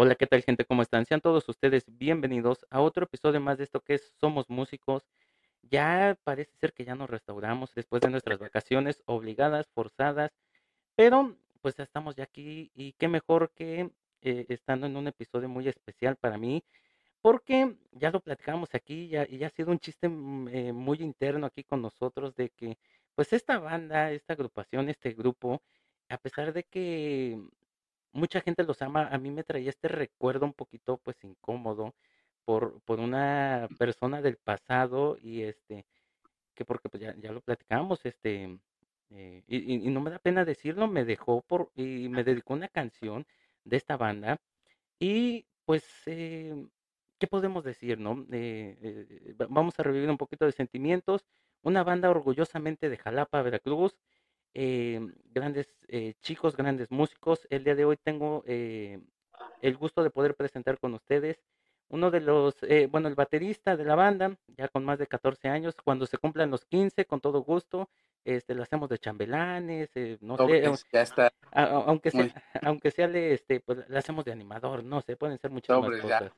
Hola, ¿qué tal gente? ¿Cómo están? Sean todos ustedes bienvenidos a otro episodio más de esto que es Somos Músicos. Ya parece ser que ya nos restauramos después de nuestras vacaciones obligadas, forzadas, pero pues ya estamos ya aquí y qué mejor que eh, estando en un episodio muy especial para mí, porque ya lo platicamos aquí ya, y ya ha sido un chiste mm, eh, muy interno aquí con nosotros de que pues esta banda, esta agrupación, este grupo, a pesar de que mucha gente los ama. A mí me traía este recuerdo un poquito, pues, incómodo por, por una persona del pasado y este, que porque pues ya, ya lo platicamos, este, eh, y, no me da pena decirlo, me dejó por, y me dedicó una canción de esta banda y pues, eh, ¿qué podemos decir, no? Eh, eh, va- vamos a revivir un poquito de sentimientos. Una banda orgullosamente de Jalapa, Veracruz. Eh, grandes eh, chicos, grandes músicos. El día de hoy tengo eh, el gusto de poder presentar con ustedes uno de los, eh, bueno, el baterista de la banda, ya con más de 14 años. Cuando se cumplan los 15, con todo gusto, este, lo hacemos de chambelanes, eh, no sé, ya está. a- a- aunque sea, Muy aunque sea le, este, pues la hacemos de animador, no sé, pueden ser sobres, ya cosas.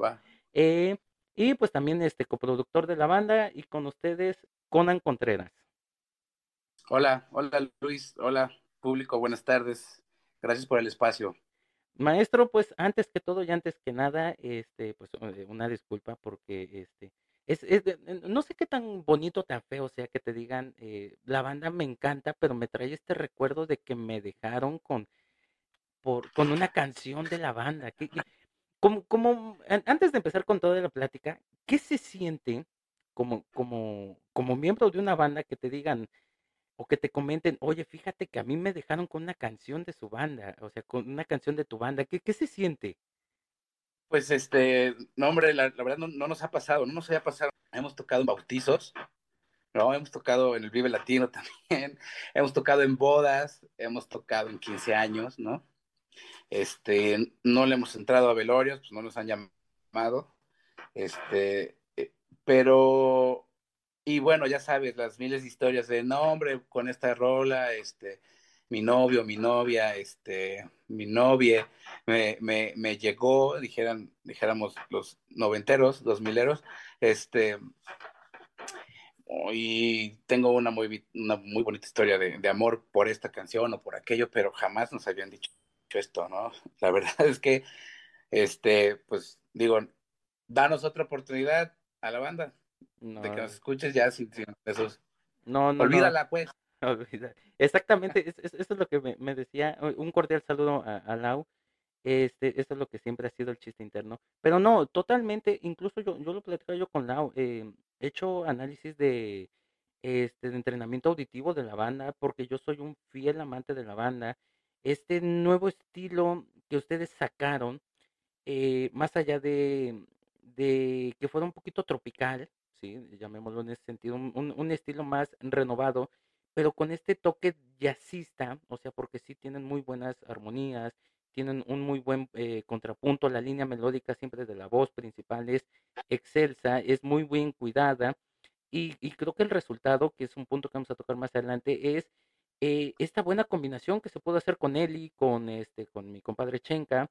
Eh, y pues también este coproductor de la banda y con ustedes Conan Contreras. Hola, hola Luis, hola público, buenas tardes. Gracias por el espacio. Maestro, pues antes que todo y antes que nada, este, pues eh, una disculpa porque este, es, es eh, no sé qué tan bonito, tan feo sea que te digan, eh, la banda me encanta, pero me trae este recuerdo de que me dejaron con, por, con una canción de la banda. ¿Qué, qué- como, como, an- antes de empezar con toda la plática, ¿qué se siente como, como, como miembro de una banda que te digan o que te comenten, oye, fíjate que a mí me dejaron con una canción de su banda, o sea, con una canción de tu banda, ¿qué, qué se siente? Pues este, no hombre, la, verdad no, no nos ha pasado, no nos haya pasado. Hemos tocado en bautizos, ¿no? Hemos tocado en el Vive Latino también, hemos tocado en bodas, hemos tocado en 15 años, ¿no? Este, no le hemos entrado a velorios, pues no nos han llamado. Este, eh, pero Y bueno, ya sabes, las miles de historias de, no, con esta rola, este, mi novio, mi novia, este, mi novia, me, me, llegó, dijeran, dijéramos los noventeros, dos mileros, este, y tengo una muy, una muy bonita historia de, de amor por esta canción o por aquello, pero jamás nos habían dicho esto, ¿no? La verdad es que, este, pues, digo, danos otra oportunidad a la banda de que nos No, escuches ya sin, sin esos. no, no, no, Olvídala, pues. olvida. Exactamente, es- es- eso es lo que me, me decía, un cordial saludo a, a Lau, este, eso es lo que siempre ha sido el chiste interno, pero no, totalmente, incluso yo, yo lo platicaba yo con Lau, eh, he hecho análisis de, este, de entrenamiento auditivo de la banda, porque yo soy un fiel amante de la banda, este nuevo estilo que ustedes sacaron, eh, más allá de, de que fuera un poquito tropical, ¿sí? llamémoslo en ese sentido, un, un- un estilo más renovado, pero con este toque jazzista, o sea, porque sí tienen muy buenas armonías, tienen un muy buen eh, contrapunto, la línea melódica siempre de la voz principal es excelsa, es muy bien cuidada, y, y creo que el resultado, que es un punto que vamos a tocar más adelante, es eh, esta buena combinación que se puede hacer con Eli, con este, con mi compadre Chenka,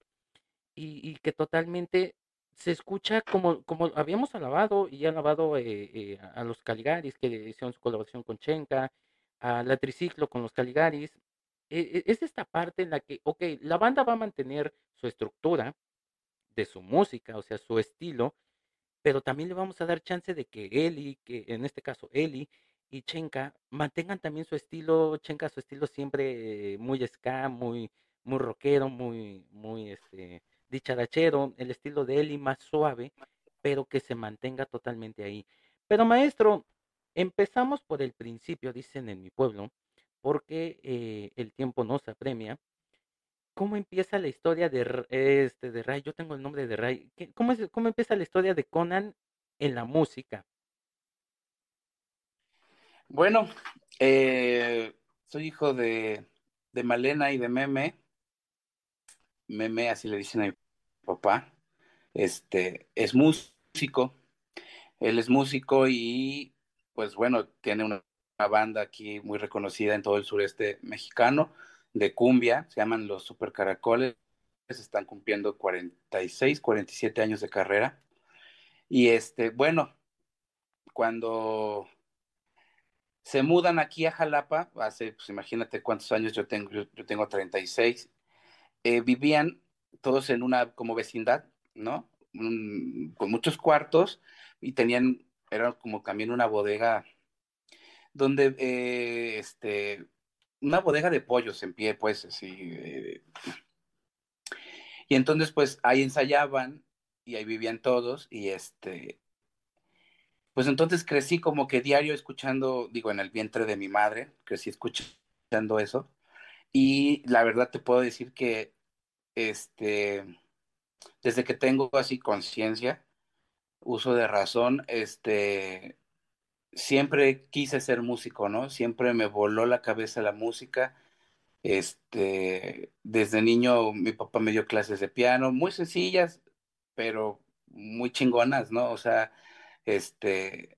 y, y que totalmente se escucha como, como habíamos alabado y alabado eh, eh, a los Caligaris que hicieron su colaboración con Chenka, a la Triciclo con los Caligaris. eh, eh, es esta parte en la que, ok, la banda va a mantener su estructura de su música, o sea, su estilo, pero también le vamos a dar chance de que Eli, que en este caso Eli y Chenka mantengan también su estilo, Chenka su estilo siempre muy ska, muy muy rockero, muy muy este dicharachero, el estilo de Eli más suave, pero que se mantenga totalmente ahí. Pero maestro, empezamos por el principio, dicen en mi pueblo, porque eh, el tiempo nos apremia. ¿Cómo empieza la historia de, este, de Ray? Yo tengo el nombre de Ray. ¿Qué- ¿Cómo, es, ¿Cómo empieza la historia de Conan en la música? Bueno, eh, soy hijo de, de Malena y de Meme. Meme, así le dicen a mi papá. Este, es músico. Él es músico y, pues bueno, tiene una, banda aquí muy reconocida en todo el sureste mexicano de cumbia. Se llaman los Super Caracoles. están cumpliendo 46, 47 años de carrera. Y este, bueno, cuando se mudan aquí a Jalapa, hace, pues imagínate cuántos años yo tengo, yo, tengo 36, eh, vivían todos en una como vecindad, ¿no? con muchos cuartos y tenían, era como también una bodega donde, eh, este, una bodega de pollos en pie, pues, así. Eh, y entonces, pues, ahí ensayaban y ahí vivían todos y este, pues entonces crecí como que diario escuchando, digo, en el vientre de mi madre, crecí escuchando eso. Y la verdad te puedo decir que, este, desde que tengo así conciencia, uso de razón, este, siempre quise ser músico, ¿no? Siempre me voló la cabeza la música. Este, desde niño mi papá me dio clases de piano, muy sencillas, pero muy chingonas, ¿no? O sea, este,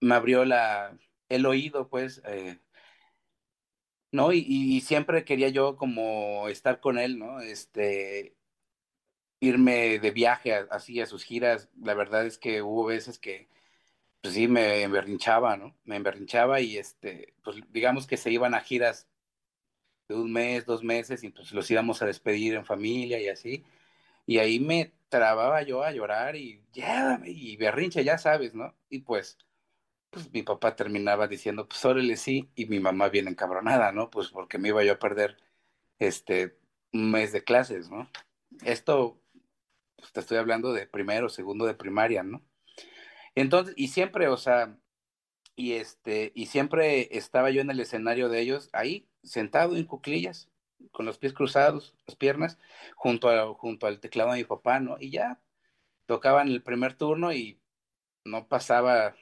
me abrió la, el oído, pues, eh, ¿no? Y, siempre quería yo como estar con él, ¿no? Este, irme de viaje así a sus giras. La verdad es que hubo veces que pues sí, me emberrinchaba, ¿no? Me emberrinchaba y este, pues digamos que se iban a giras de un mes, dos meses y pues los íbamos a despedir en familia y así. Y ahí me trababa yo a llorar y llévame y berrinche, ya sabes, ¿no? Y pues, pues mi papá terminaba diciendo, pues órale sí, y mi mamá bien encabronada, ¿no? Pues porque me iba yo a perder este un mes de clases, ¿no? Esto, pues te estoy hablando de primero, segundo de primaria, ¿no? Entonces, y siempre, o sea, y este, y siempre estaba yo en el escenario de ellos, ahí, sentado en cuclillas, con los pies cruzados, las piernas, junto, a, junto al teclado de mi papá, ¿no? Y ya tocaban el primer turno y no pasaba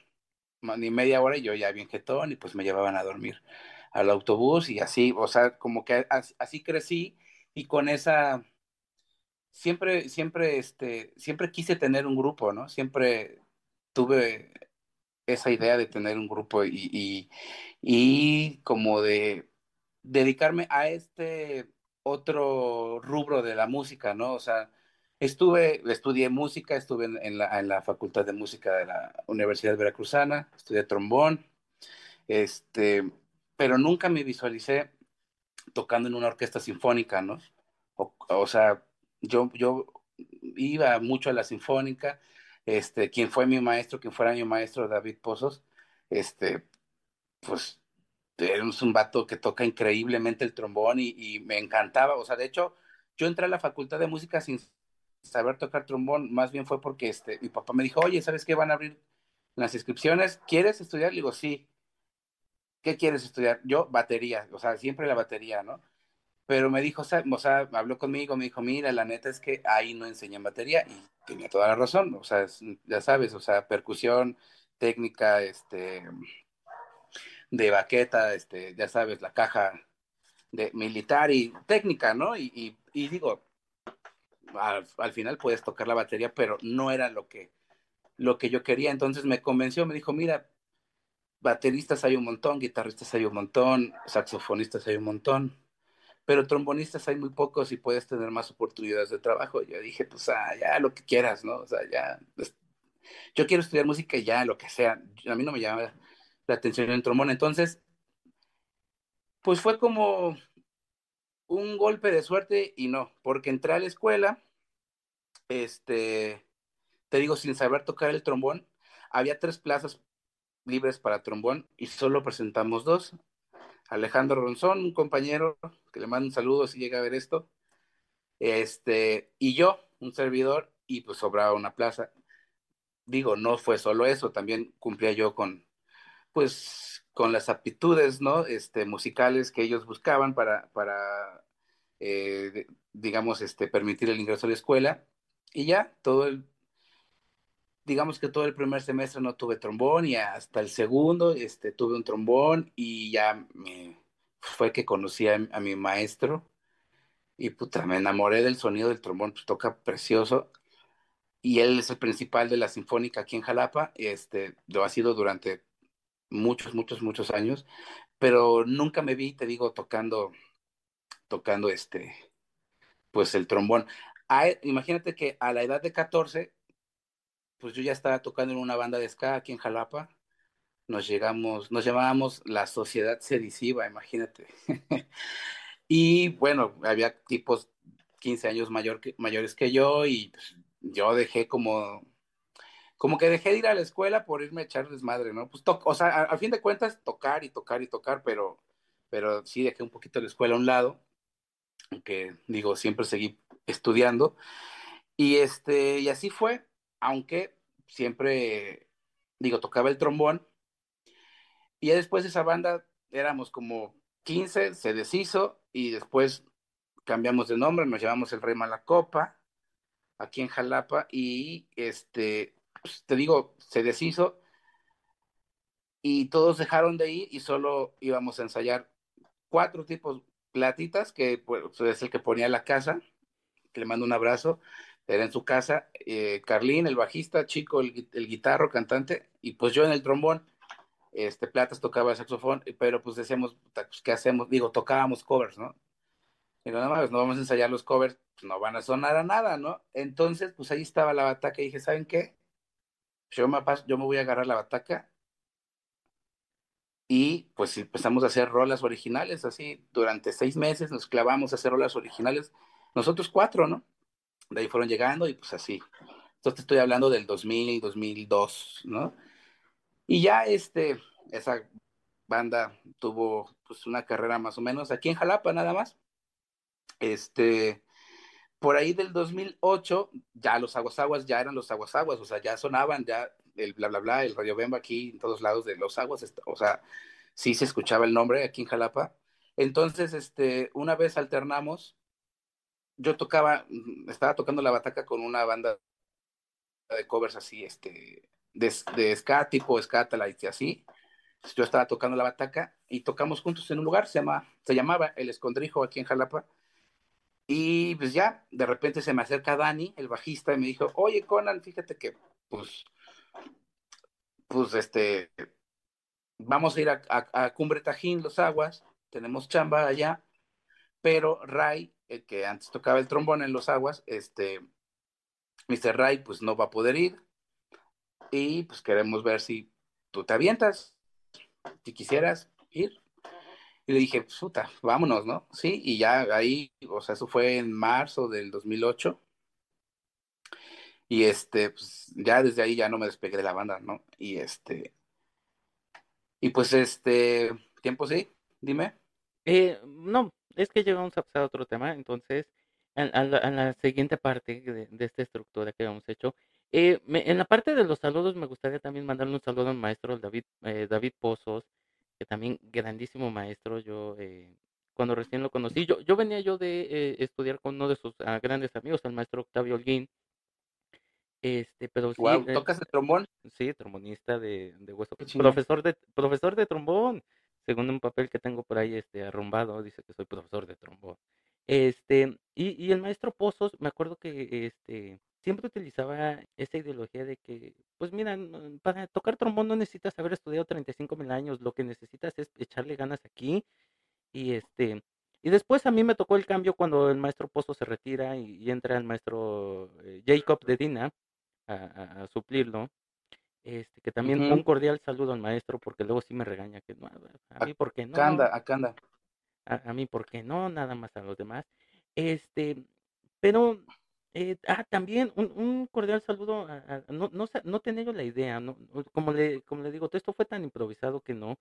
ni media hora y yo ya bien jetón y pues me llevaban a dormir al autobús y así, o sea, como que así crecí y con esa siempre siempre este siempre quise tener un grupo, ¿no? Siempre tuve esa idea de tener un grupo y, y, como de dedicarme a este otro rubro de la música, ¿no? O sea, estuve, estudié música, estuve en, la, en la, Facultad de Música de la Universidad Veracruzana, estudié trombón, este, pero nunca me visualicé tocando en una orquesta sinfónica, ¿no? O, o sea, yo, yo iba mucho a la sinfónica, este, quien fue mi maestro, quien fuera mi maestro, David Pozos, este, pues era un vato que toca increíblemente el trombón y, me encantaba, o sea, de hecho, yo entré a la facultad de música sin saber tocar trombón, más bien fue porque este, mi papá me dijo, oye, ¿sabes qué? Van a abrir las inscripciones, ¿quieres estudiar? Le digo, sí. ¿Qué quieres estudiar? Yo, batería, o sea, siempre la batería, ¿no? pero me dijo, o sea, habló conmigo, me dijo, mira, la neta es que ahí no enseñan batería y tenía toda la razón, o sea, ya sabes, o sea, percusión, técnica, este, de baqueta, este, ya sabes, la caja de militar y técnica, ¿no? Y, digo, al, final puedes tocar la batería, pero no era lo que, lo que yo quería, entonces me convenció, me dijo, mira, bateristas hay un montón, guitarristas hay un montón, saxofonistas hay un montón pero trombonistas hay muy pocos y puedes tener más oportunidades de trabajo. Yo dije, pues ah, ya lo que quieras, ¿no? O sea, ya, yo quiero estudiar música y ya, lo que sea. A mí no me llama la atención el trombón. Entonces, pues fue como un golpe de suerte y no, porque entré a la escuela, este, te digo, sin saber tocar el trombón, había tres plazas libres para trombón y solo presentamos dos. Alejandro Ronzón, un compañero que le mando un saludo si llega a ver esto, este, y yo, un servidor, y pues sobraba una plaza. Digo, no fue solo eso, también cumplía yo con, pues, con las aptitudes, ¿no? Este, musicales que ellos buscaban para, para eh, digamos, este, permitir el ingreso a la escuela. Y ya, todo el, digamos que todo el primer semestre no tuve trombón y hasta el segundo este, tuve un trombón y ya fue que conocí a, mi maestro y puta, me enamoré del sonido del trombón, pues toca precioso y él es el principal de la Sinfónica aquí en Jalapa, este, lo ha sido durante muchos, muchos, muchos años, pero nunca me vi, te digo, tocando, tocando este, pues el trombón. imagínate que a la edad de 14, pues yo ya estaba tocando en una banda de ska aquí en Jalapa. Nos llegamos, nos llamábamos la Sociedad Sediciva, imagínate. y bueno, había tipos 15 años mayor que, mayores que yo y pues, yo dejé como como que dejé de ir a la escuela por irme a echar desmadre, ¿no? Pues, o sea, a, fin de cuentas, tocar y tocar y tocar, pero, pero sí dejé un poquito la escuela a un lado, aunque digo, siempre seguí estudiando. Y, este, y así fue, aunque siempre, digo, tocaba el trombón. Y ya después de esa banda éramos como 15, se deshizo y después cambiamos de nombre, nos llamamos el Rey Malacopa, aquí en Jalapa, y este, pues, te digo, se deshizo y todos dejaron de ir y solo íbamos a ensayar cuatro tipos platitas, que pues, es el que ponía la casa, que le mando un abrazo, era en su casa, eh, Carlín, el bajista, Chico, el, guitarro, cantante, y pues yo en el trombón, este, Platas tocaba el saxofón, pero pues decíamos, pues, ¿qué hacemos? Digo, tocábamos covers, ¿no? Digo, más, no vamos a ensayar los covers, pues no van a sonar a nada, ¿no? Entonces, pues ahí estaba la bataca y dije, ¿saben qué? Yo me, yo me voy a agarrar la bataca y pues empezamos a hacer rolas originales, así, durante seis meses nos clavamos a hacer rolas originales, nosotros cuatro, ¿no? De ahí fueron llegando y pues así. Entonces estoy hablando del 2000, 2002, ¿no? Y ya este, esa banda tuvo pues una carrera más o menos aquí en Jalapa nada más. Este, por ahí del 2008, ya los aguas ya eran los aguas o sea, ya sonaban, ya el bla bla bla, el Radio Bemba aquí en todos lados de los aguas, o sea, sí se escuchaba el nombre aquí en Jalapa. Entonces, este, una vez alternamos, yo tocaba, mm, estaba tocando la bataca con una banda de covers así, este, de, de ska, tipo ska, y así. Yo estaba tocando la bataca y tocamos juntos en un lugar, se, llama, se llamaba El Escondrijo aquí en Jalapa y pues ya, de repente se me acerca Dani, el bajista, y me dijo, oye, Conan, fíjate que, pues, pues, este, vamos a ir a, Cumbre Tajín, Los Aguas, tenemos chamba allá, pero Ray, el que antes tocaba el trombón en Los Aguas, este, Mr. Ray, pues no va a poder ir, y pues queremos ver si tú te avientas, si quisieras ir. Y le dije, puta, vámonos, ¿no? Sí, y ya ahí, o sea, eso fue en marzo del 2008. Y este, pues ya desde ahí ya no me despegué de la banda, ¿no? Y este, y pues este, tiempo sí, dime. Eh, no, es que llegamos a pasar a otro tema, entonces, a, la, siguiente parte de, esta estructura que hemos hecho. Eh, en la parte de los saludos me gustaría también mandarle un saludo al maestro David, eh, David Pozos, que también grandísimo maestro, yo eh, cuando recién lo conocí, yo, yo venía yo de eh, estudiar con uno de sus ah, grandes amigos, el maestro Octavio Holguín, este, pero sí, wow, ¿tocas el trombón? Sí, trombonista de, de hueso, profesor de, profesor de trombón, según un papel que tengo por ahí este arrumbado, dice que soy profesor de trombón. Este, y, y el maestro Pozos, me acuerdo que este siempre utilizaba esa ideología de que, pues mira, para tocar trombón no necesitas haber estudiado 35 mil años, lo que necesitas es echarle ganas aquí. Y este, y después a mí me tocó el cambio cuando el maestro Pozo se retira y, entra el maestro eh, Jacob de Dina a, suplirlo. Este, que también un cordial saludo al maestro, porque luego sí me regaña que no, a mí por qué no. Acá anda, acá anda. A, a mí por qué no, nada más a los demás. Este, pero eh, ah, también un, un cordial saludo a, no, no, no tenía yo la idea, no, como le, como le digo, todo esto fue tan improvisado que no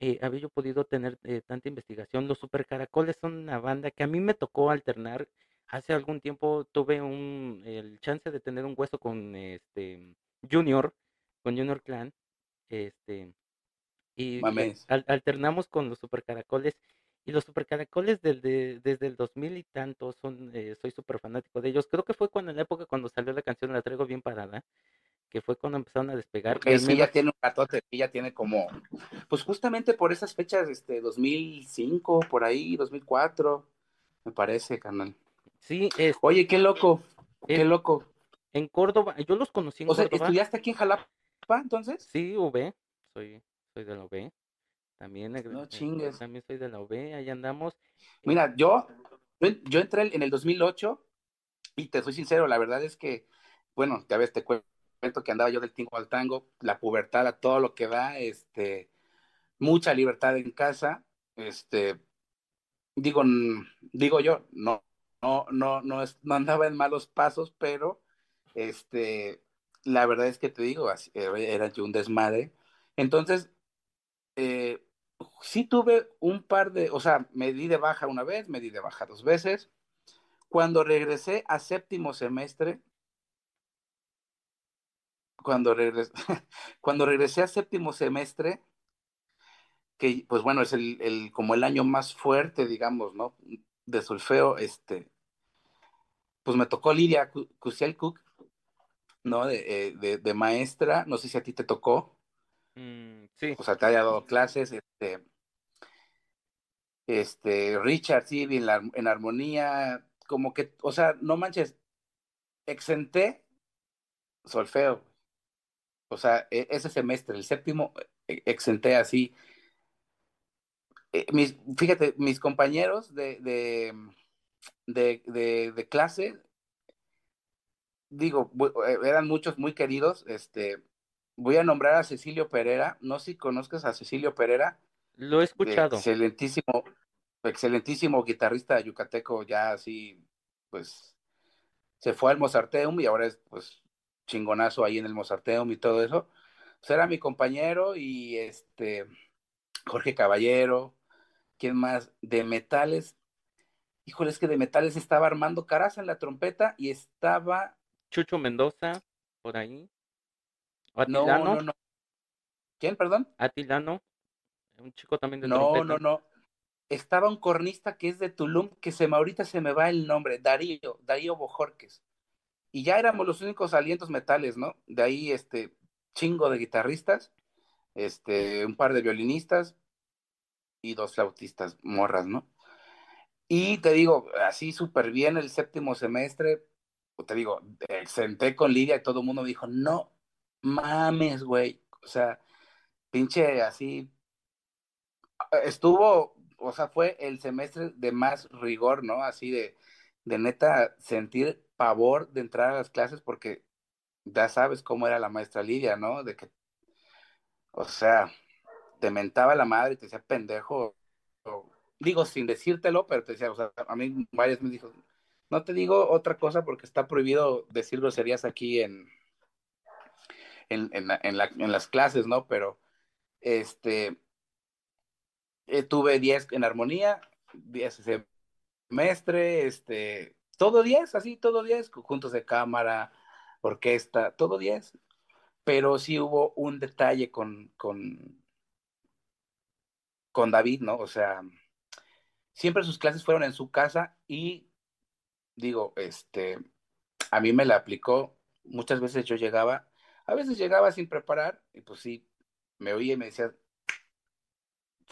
eh, había yo podido tener eh, tanta investigación. Los Super Caracoles son una banda que a mí me tocó alternar. Hace algún tiempo tuve un, el chance de tener un hueso con este Junior, con Junior Clan, este, y alternamos con los Super Caracoles y los supercaracoles desde, desde el 2000 y tanto son, eh, soy súper fanático de ellos. Creo que fue cuando en la época cuando salió la canción La Traigo Bien Parada, que fue cuando empezaron a despegar. sí, ya tiene un ratote, ya tiene como, pues justamente por esas fechas, este, 2005, por ahí, 2004, me parece, canal. Sí, es. Oye, qué loco, qué loco. En Córdoba, yo los conocí en o Sea, ¿estudiaste aquí en Jalapa entonces? Sí, UV, soy, soy de la UV. También, no chingues. también soy de la UB, ahí andamos. Mira, yo, yo entré en el 2008 y te soy sincero, la verdad es que, bueno, ya ves, te cuento que andaba yo del tingo al tango, la pubertad a todo lo que da, este, mucha libertad en casa, este, digo, digo yo, no, no, no, no, no andaba en malos pasos, pero, este, la verdad es que te digo, era yo un desmadre. Entonces, eh, sí tuve un par de, o sea, me di de baja una vez, me di de baja dos veces. Cuando regresé a séptimo semestre, cuando regresé, cuando regresé a séptimo semestre, que pues bueno, es el, el, como el año más fuerte, digamos, ¿no? De solfeo, este, pues me tocó Lidia Cusiel Cook, ¿no? De, eh, de, de, maestra, no sé si a ti te tocó. Mm, sí. O sea, te haya dado clases, este, este, Richard, sí, en, armonía, como que, o sea, no manches, exenté solfeo. O sea, e, ese semestre, el séptimo, e, exenté así. E, mis, fíjate, mis compañeros de, de, de, de, de clase, digo, eh, eran muchos muy queridos, este, voy a nombrar a Cecilio Pereira, no sé si conozcas a Cecilio Pereira. Lo he escuchado. Excelentísimo, excelentísimo guitarrista yucateco, ya así, pues, se fue al Mozarteum y ahora es, pues, chingonazo ahí en el Mozarteum y todo eso. Pues era mi compañero y este, Jorge Caballero, ¿quién más? De metales. Híjole, es que de metales estaba Armando Caraza en la trompeta y estaba... Chucho Mendoza, por ahí. ¿Atilano? No, no, no. ¿Quién, perdón? Atilano, un chico también de no, trompeta. No, no, no estaba un cornista que es de Tulum, que se me ahorita se me va el nombre, Darío, Darío Bojorques. Y ya éramos los únicos alientos metales, ¿no? De ahí, este, chingo de guitarristas, este, un par de violinistas y dos flautistas morras, ¿no? Y te digo, así súper bien el séptimo semestre, te digo, senté con Lidia y todo el mundo me dijo, no mames, güey. O sea, pinche así. Estuvo o sea, fue el semestre de más rigor, ¿no? Así de, de neta sentir pavor de entrar a las clases porque ya sabes cómo era la maestra Lidia, ¿no? De que, o sea, te mentaba la madre y te decía pendejo, digo sin decírtelo, pero te decía, o sea, a mí varias me dijo, no te digo otra cosa porque está prohibido decir groserías aquí en, en, en, en las clases, ¿no? Pero, este, eh, tuve 10 en armonía, 10 semestre, este, todo 10, así, todo 10, juntos de cámara, orquesta, todo 10. Pero sí hubo un detalle con, con, con David, ¿no? O sea, siempre sus clases fueron en su casa y digo, este, a mí me la aplicó, muchas veces yo llegaba, a veces llegaba sin preparar y pues sí, me oía y me decía,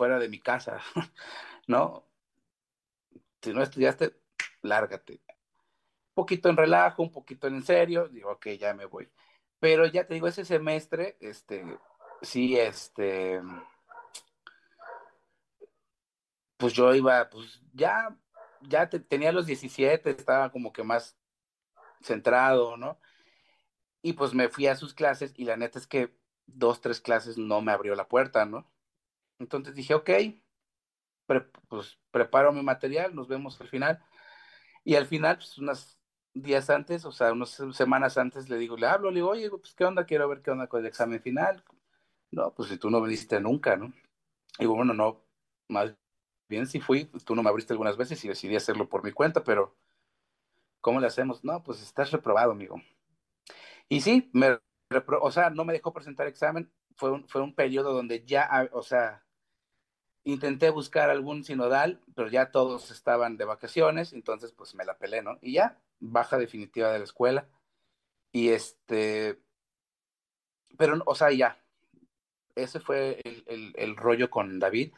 fuera de mi casa, ¿no? Si no estudiaste, lárgate. Un poquito en relajo, un poquito en serio, digo, ok, ya me voy. Pero ya te digo, ese semestre, este, sí, este, pues yo iba, pues ya, ya tenía los 17, estaba como que más centrado, ¿no? Y pues me fui a sus clases y la neta es que dos, tres clases no me abrió la puerta, ¿no? Entonces dije, ok, pues preparo mi material, nos vemos al final. Y al final, pues unos días antes, o sea, unas semanas antes, le digo, le hablo, le digo, oye, pues qué onda, quiero ver qué onda con el examen final. No, pues si tú no viniste nunca, ¿no? Y digo, bueno, no, más bien si fui, tú no me abriste algunas veces y decidí hacerlo por mi cuenta, pero ¿cómo le hacemos? No, pues estás reprobado, amigo. Y sí, me o sea, no me dejó presentar examen, fue un, fue un periodo donde ya, o sea, intenté buscar algún sinodal, pero ya todos estaban de vacaciones, entonces pues me la pelé, ¿no? Y ya, baja definitiva de la escuela. Y este, pero, o sea, ya, ese fue el, el, rollo con David.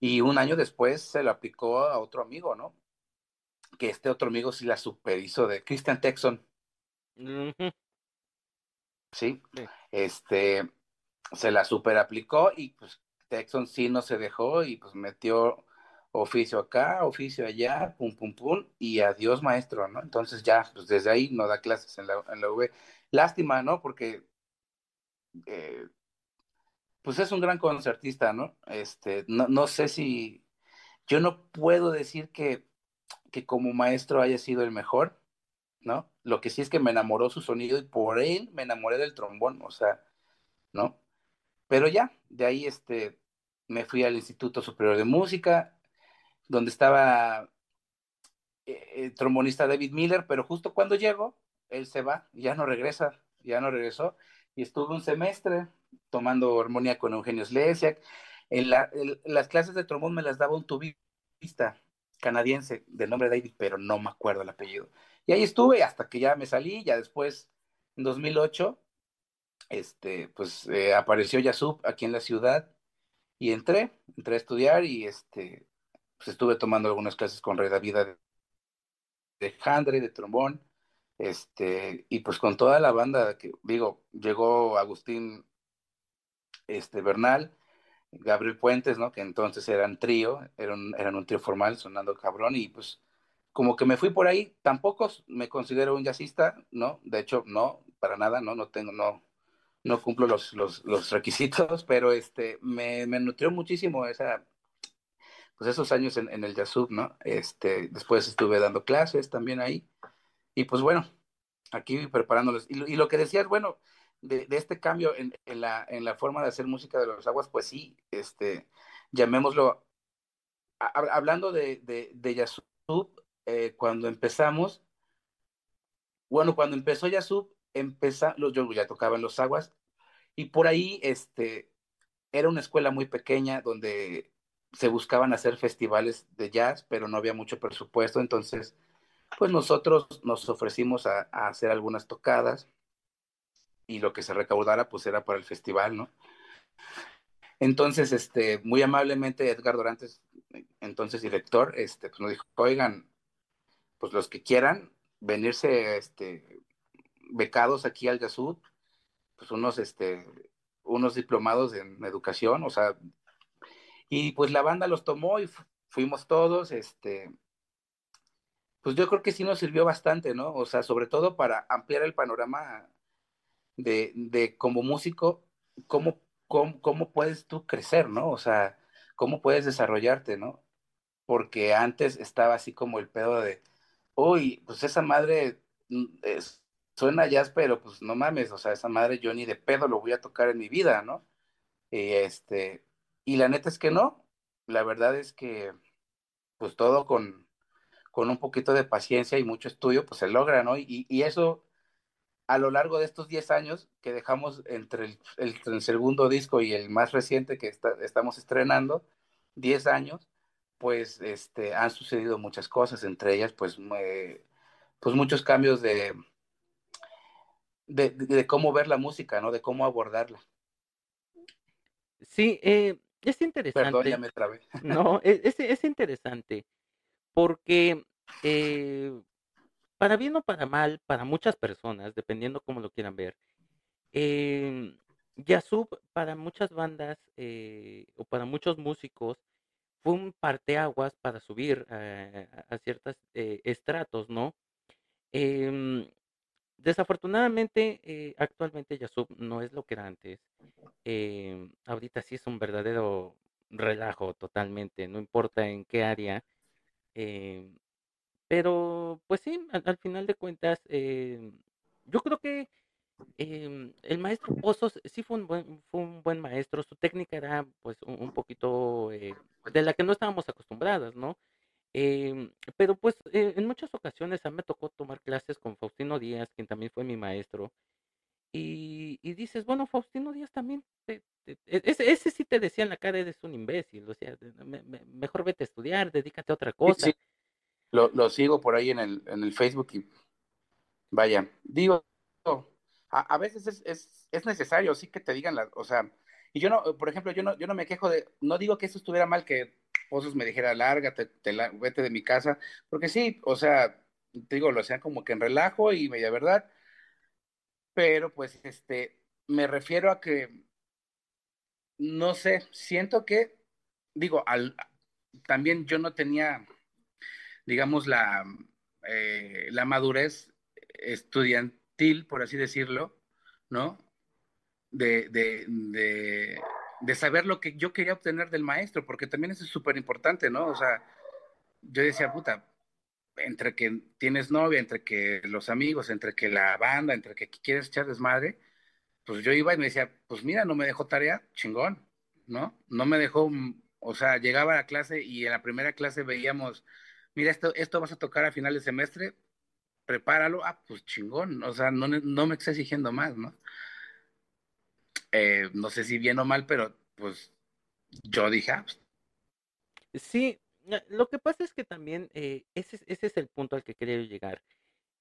Y un año después se lo aplicó a otro amigo, ¿no? Que este otro amigo sí la superhizo de Christian Texon. ¿Sí? sí, este, se la super aplicó y pues Texon sí no se dejó y pues metió oficio acá, oficio allá, pum, pum, pum, y adiós maestro, ¿no? Entonces ya, pues desde ahí no da clases en la, en la UV. Lástima, ¿no? Porque, eh, pues es un gran concertista, ¿no? Este, no, no sé si, yo no puedo decir que, que como maestro haya sido el mejor, ¿no? Lo que sí es que me enamoró su sonido y por él me enamoré del trombón, o sea, ¿no? Pero ya, de ahí este, me fui al Instituto Superior de Música, donde estaba eh, el trombonista David Miller, pero justo cuando llego, él se va, ya no regresa, ya no regresó, y estuve un semestre tomando armonía con Eugenio Slesiak. En las clases de trombón me las daba un tubista canadiense de nombre David, pero no me acuerdo el apellido. Y ahí estuve hasta que ya me salí, ya después, en 2008, este, pues eh, apareció Yasub aquí en la ciudad y entré, entré a estudiar y este, pues estuve tomando algunas clases con Rey David de, Handre, de trombón, este, y pues con toda la banda que, digo, llegó Agustín este, Bernal, Gabriel Puentes, ¿no? Que entonces eran trío, eran, eran un trío formal sonando cabrón y pues como que me fui por ahí, tampoco me considero un jazzista, ¿no? De hecho, no, para nada, no, no tengo, no, no cumplo los, los, requisitos, pero este, me, me, nutrió muchísimo esa, pues esos años en, en el Jazzub, ¿no? Este, después estuve dando clases también ahí, y pues bueno, aquí preparándoles, y, y lo que decías, bueno, de, de este cambio en, en, la, en la forma de hacer música de los aguas, pues sí, este, llamémoslo, hablando de, de, de Yasub, eh, cuando empezamos, bueno, cuando empezó Yasub, empezó, yo ya tocaba en los aguas, y por ahí, este, era una escuela muy pequeña donde se buscaban hacer festivales de jazz, pero no había mucho presupuesto, entonces, pues nosotros nos ofrecimos a, a hacer algunas tocadas, y lo que se recaudara pues era para el festival, ¿no? Entonces, este, muy amablemente Edgar Dorantes, entonces director, este, pues nos dijo, oigan, pues los que quieran venirse, este, becados aquí al Yasud, pues unos, este, unos diplomados en educación, o sea, y pues la banda los tomó y fuimos todos, este, pues yo creo que sí nos sirvió bastante, ¿no? O sea, sobre todo para ampliar el panorama de, de como músico, cómo, cómo, cómo puedes tú crecer, ¿no? O sea, cómo puedes desarrollarte, ¿no? Porque antes estaba así como el pedo de, uy, pues esa madre es, suena jazz, pero pues no mames, o sea, esa madre yo ni de pedo lo voy a tocar en mi vida, ¿no? Y este, y la neta es que no, la verdad es que pues todo con, con un poquito de paciencia y mucho estudio, pues se logra, ¿no? Y, y eso a lo largo de estos 10 años que dejamos entre el, el, el segundo disco y el más reciente que está, estamos estrenando, 10 años, pues este, han sucedido muchas cosas, entre ellas pues, eh, pues muchos cambios de, de, de, cómo ver la música, ¿no? De cómo abordarla. Sí, eh, es interesante. Perdón, ya me trabé. No, es, es interesante porque eh, para bien o para mal, para muchas personas, dependiendo cómo lo quieran ver, eh, Yasub para muchas bandas eh, o para muchos músicos fue un parteaguas para subir a, a ciertos eh, estratos, ¿no? Desafortunadamente, eh, actualmente Yasub no es lo que era antes. Em, ahorita sí es un verdadero relajo totalmente, no importa en qué área. em, pero, pues sí, al, al final de cuentas, eh, yo creo que el maestro Pozos sí fue un buen, fue un buen maestro. Su técnica era, pues, un, un poquito eh, de la que no estábamos acostumbradas, ¿no? Em, pero, pues, eh, en muchas ocasiones a mí me tocó tomar clases con Faustino Díaz, quien también fue mi maestro. Y, y dices, bueno, Faustino Díaz también, te, te, e, ese, ese sí te decía en la cara, eres un imbécil, o sea, me, me, mejor vete a estudiar, dedícate a otra cosa. Sí, sí. Lo, lo, sigo por ahí en el, en el Facebook y vaya, digo, a, a veces es, es, es, necesario, sí que te digan, la, o sea, y yo no, por ejemplo, yo no, yo no me quejo de, no digo que eso estuviera mal que Pozos me dijera, lárgate, vete de mi casa, porque sí, o sea, digo, lo hacían como que en relajo y media verdad, pero pues, este, me refiero a que, no sé, siento que, digo, al, también yo no tenía, digamos, la, eh, la madurez estudiantil, por así decirlo, ¿no? De, de, de, de, saber lo que yo quería obtener del maestro, porque también eso es súper importante, ¿no? O sea, yo decía, puta, entre que tienes novia, entre que los amigos, entre que la banda, entre que quieres echar desmadre, pues yo iba y me decía, pues mira, no me dejó tarea, chingón, ¿no? No me dejó, o sea, llegaba a la clase y en la primera clase veíamos, mira, esto, esto vas a tocar a final de semestre, prepáralo, ah, pues chingón, o sea, no, no me está exigiendo más, ¿no? Eh, no sé si bien o mal, pero pues yo dije, ah, pues. Sí, lo que pasa es que también eh, ese, es el punto al que quería llegar.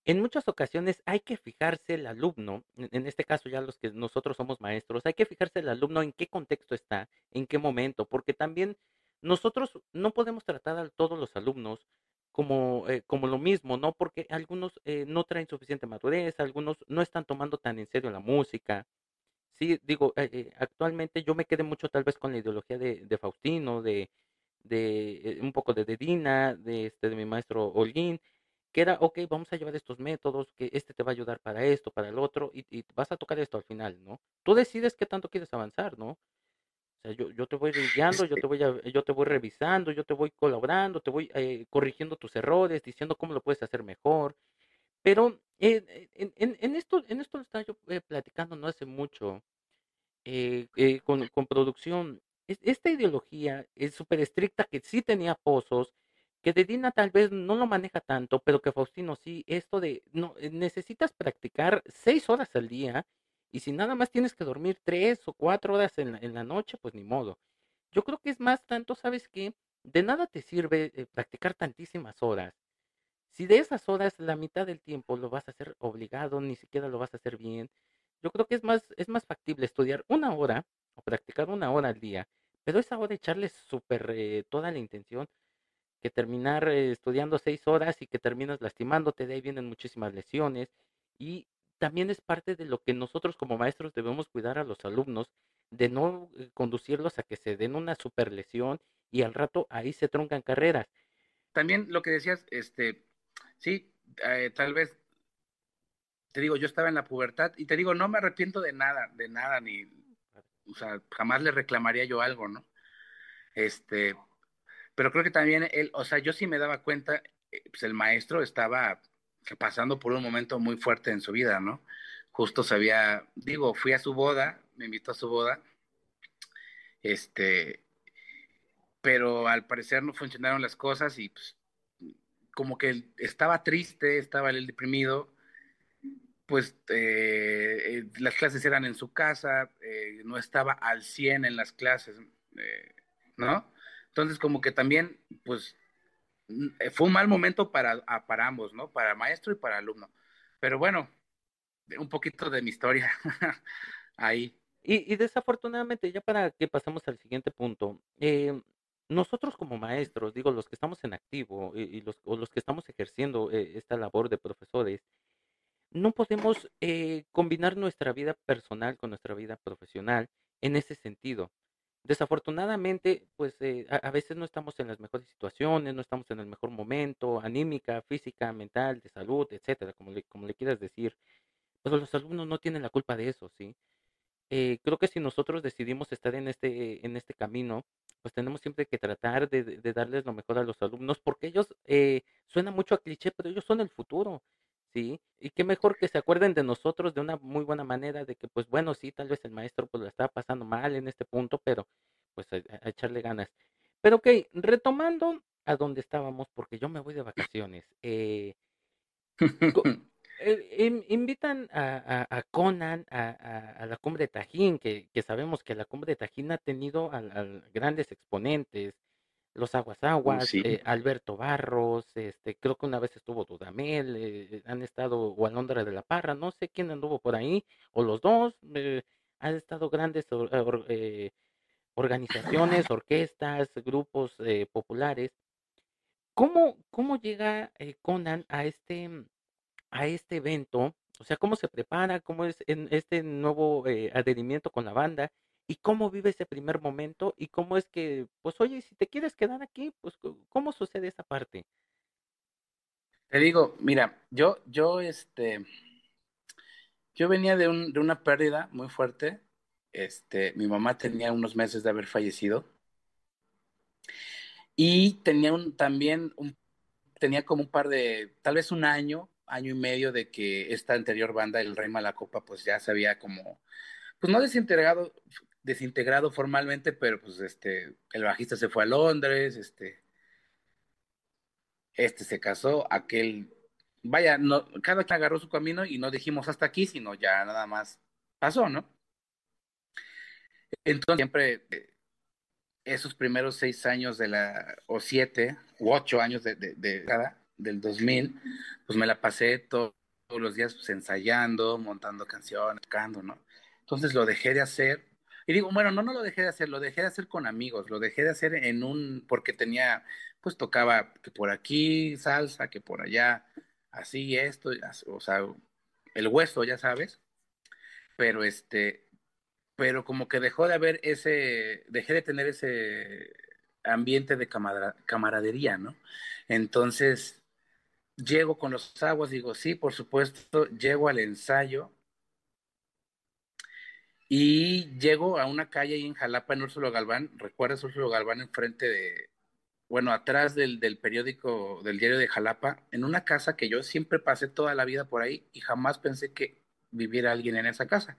En muchas ocasiones hay que fijarse el alumno, en este caso ya los que nosotros somos maestros, hay que fijarse el alumno en qué contexto está, en qué momento, porque también nosotros no podemos tratar a todos los alumnos como, eh, como lo mismo, ¿no? Porque algunos eh, no traen suficiente madurez, algunos no están tomando tan en serio la música. Sí, digo, eh, actualmente yo me quedé mucho tal vez con la ideología de, de Faustino, de, de un poco de Dedina, de, este, de mi maestro Holguín, que era, ok, vamos a llevar estos métodos, que este te va a ayudar para esto, para el otro, y, y vas a tocar esto al final, ¿no? Tú decides qué tanto quieres avanzar, ¿no? O sea, yo, yo te voy guiando, yo te voy, yo te voy revisando, yo te voy colaborando, te voy eh, corrigiendo tus errores, diciendo cómo lo puedes hacer mejor. Pero eh, en, en, en, esto, en esto lo estaba yo eh, platicando no hace mucho con, con producción. Esta ideología es súper estricta que sí tenía pozos, que de Dina tal vez no lo maneja tanto, pero que Faustino sí, esto de, no, necesitas practicar seis horas al día y si nada más tienes que dormir tres o cuatro horas en la, en la noche, pues ni modo. Yo creo que es más tanto, ¿sabes qué? De nada te sirve eh, practicar tantísimas horas. Si de esas horas la mitad del tiempo lo vas a hacer obligado, ni siquiera lo vas a hacer bien, yo creo que es más, es más factible estudiar una hora o practicar una hora al día, pero esa hora echarle súper eh, toda la intención que terminar eh, estudiando seis horas y que terminas lastimándote, de ahí vienen muchísimas lesiones y también es parte de lo que nosotros como maestros debemos cuidar a los alumnos, de no eh, conducirlos a que se den una super lesión y al rato ahí se truncan carreras. También lo que decías, este, sí, eh, tal vez, te digo, yo estaba en la pubertad y te digo, no me arrepiento de nada, de nada, ni, o sea, jamás le reclamaría yo algo, ¿no? Este, pero creo que también él, o sea, yo sí me daba cuenta, eh, pues el maestro estaba pasando por un momento muy fuerte en su vida, ¿no? Justo sabía, digo, fui a su boda, me invitó a su boda, este, pero al parecer no funcionaron las cosas y pues como que estaba triste, estaba él deprimido, pues eh, eh, las clases eran en su casa, no estaba al 100 en las clases, ¿no? Entonces, como que también, pues, eh, fue un mal momento para, para ambos, ¿no? Para maestro y para alumno. Pero bueno, un poquito de mi historia ahí. Y, desafortunadamente, ya para que pasemos al siguiente punto, eh, nosotros como maestros, digo, los que estamos en activo y, los, o los que estamos ejerciendo eh, esta labor de profesores, no podemos combinar nuestra vida personal con nuestra vida profesional en ese sentido. Desafortunadamente, pues eh, a, veces no estamos en las mejores situaciones, no estamos en el mejor momento, anímica, física, mental, de salud, etcétera, como le, como le quieras decir. Pero los alumnos no tienen la culpa de eso, ¿sí? Eh, creo que si nosotros decidimos estar en este, en este camino, pues tenemos siempre que tratar de, de darles lo mejor a los alumnos, porque ellos, eh, suena mucho a cliché, pero ellos son el futuro. Sí, y qué mejor que se acuerden de nosotros de una muy buena manera, de que pues bueno, sí, tal vez el maestro pues lo estaba pasando mal en este punto, pero pues a, echarle ganas. Pero ok, retomando a donde estábamos, porque yo me voy de vacaciones, eh, eh invitan a, a, Conan a, a, la cumbre de Tajín, que, que, sabemos que la cumbre de Tajín ha tenido a grandes exponentes, los Aguas Aguas, eh, Alberto Barros, este, creo que una vez estuvo Dudamel, eh, han estado, o Alondra de la Parra, no sé quién anduvo por ahí, o los dos, eh, han estado grandes organizaciones, orquestas, grupos populares. ¿Cómo, cómo llega Conan a este, a este evento? O sea, ¿cómo se prepara? ¿Cómo es en este nuevo adherimiento con la banda? ¿Y cómo vive ese primer momento? ¿Y cómo es que, pues oye, si te quieres quedar aquí, pues cómo sucede esa parte? Te digo, mira, yo, yo, este, yo venía de, un, de una pérdida muy fuerte. Este, mi mamá tenía unos meses de haber fallecido. Y tenía un, también un, tenía como un par de, tal vez un año, año y medio de que esta anterior banda, el Rey Malacopa, pues ya se había como, pues no desintegrado, desintegrado formalmente, pero pues este, el bajista se fue a Londres, este, este se casó, aquel, vaya, no, cada quien agarró su camino y no dijimos hasta aquí, sino ya nada más pasó, ¿no? Entonces siempre eh, esos primeros seis años de la, o siete, u ocho años de, de, cada, del 2000, pues me la pasé todos los días pues, ensayando, montando canciones, tocando, ¿no? Entonces lo dejé de hacer. Y digo, bueno, no, no lo dejé de hacer, lo dejé de hacer con amigos, lo dejé de hacer en un, porque tenía, pues tocaba que por aquí salsa, que por allá, así, esto, o sea, el hueso, ya sabes. Pero este, pero como que dejó de haber ese, dejé de tener ese ambiente de camaradería, ¿no? Entonces, llego con los aguas, digo, sí, por supuesto, llego al ensayo y llego a una calle ahí en Jalapa, en Úrsulo Galván, ¿recuerdas Úrsulo Galván enfrente de, bueno, atrás del, del periódico, del diario de Jalapa, en una casa que yo siempre pasé toda la vida por ahí y jamás pensé que viviera alguien en esa casa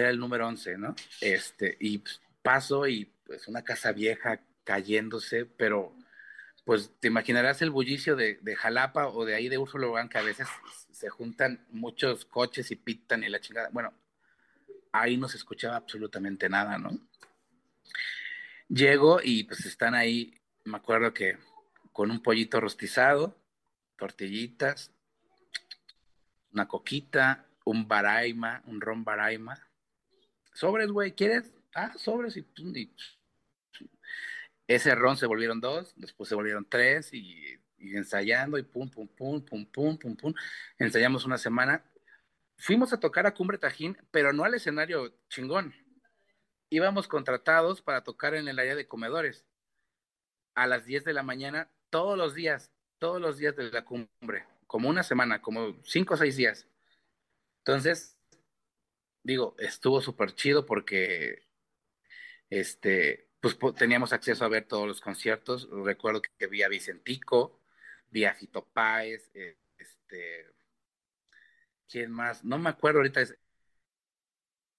era el número 11, ¿no? Este, y pues, paso y pues una casa vieja cayéndose, pero pues te imaginarás el bullicio de, de Jalapa o de ahí de Úrsulo que a veces se juntan muchos coches y pitan y la chingada. Bueno, ahí no se escuchaba absolutamente nada, ¿no? Llego y pues están ahí, me acuerdo que con un pollito rostizado, tortillitas, una coquita, un baraima, un ron baraima, sobres, güey, ¿quieres? Ah, sobres y, ese ron se volvieron dos, después se volvieron tres y, ensayando y pum, pum, pum, pum, pum, pum, pum. Ensayamos una semana. Fuimos a tocar a Cumbre Tajín, pero no al escenario chingón. Íbamos contratados para tocar en el área de comedores a las 10 de la mañana todos los días, todos los días de la cumbre, como una semana, como cinco o seis días. Entonces, digo, estuvo súper chido porque este, pues teníamos acceso a ver todos los conciertos. Recuerdo que vi a Vicentico, vi a Fito Páez, eh, este, ¿quién más? No me acuerdo ahorita.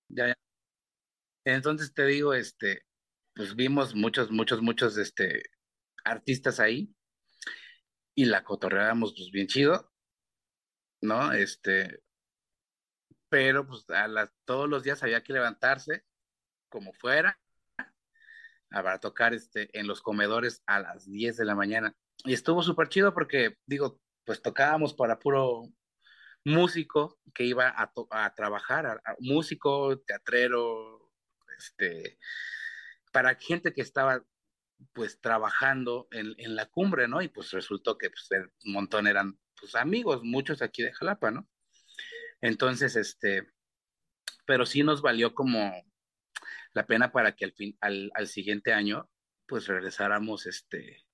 Ya, Entonces te digo, este, pues vimos muchos, muchos, muchos, este, artistas ahí y la cotorreábamos pues bien chido, ¿no? Este, pero pues a todos los días había que levantarse como fuera para tocar este, en los comedores a las 10 de la mañana. Y estuvo súper chido porque, digo, pues tocábamos para puro músico que iba a, a trabajar, músico, teatrero, este, para gente que estaba pues trabajando en, en, la cumbre, ¿no? Y pues resultó que pues, un montón eran pues amigos, muchos aquí de Jalapa, ¿no? Entonces, este, pero sí nos valió como la pena para que al, fin, al, al siguiente año, pues regresáramos, este,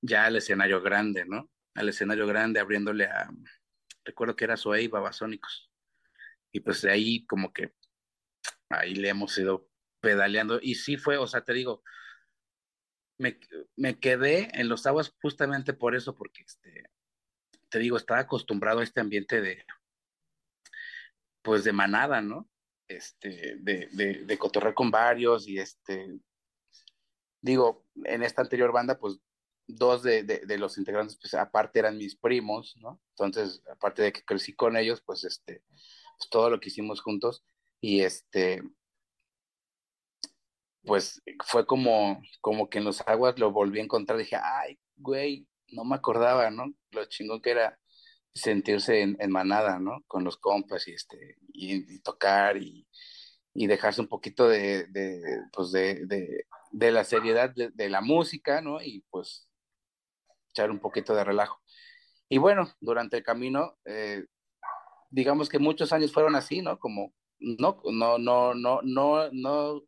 ya al escenario grande, ¿no? Al escenario grande, abriéndole a, recuerdo que era Zoe Babasónicos. Y pues de ahí como que ahí le hemos ido pedaleando. Y sí fue, o sea, te digo, me, me quedé en los aguas justamente por eso, porque este, te digo, estaba acostumbrado a este ambiente de, pues de manada, ¿no? Este, de, de, de cotorrear con varios y este, digo, en esta anterior banda, pues dos de, de, los integrantes, pues aparte eran mis primos, ¿no? Entonces, aparte de que crecí con ellos, pues este, pues, todo lo que hicimos juntos y este, pues fue como, como que en los aguas lo volví a encontrar, dije, ay, güey, no me acordaba, ¿no? Lo chingón que era sentirse en, manada, ¿no? Con los compas y, este, y, tocar y, y, dejarse un poquito de, de pues de, de, la seriedad de, la música, ¿no? Y pues echar un poquito de relajo. Y bueno, durante el camino, eh, digamos que muchos años fueron así, ¿no? Como, no, no, no, no, no, no,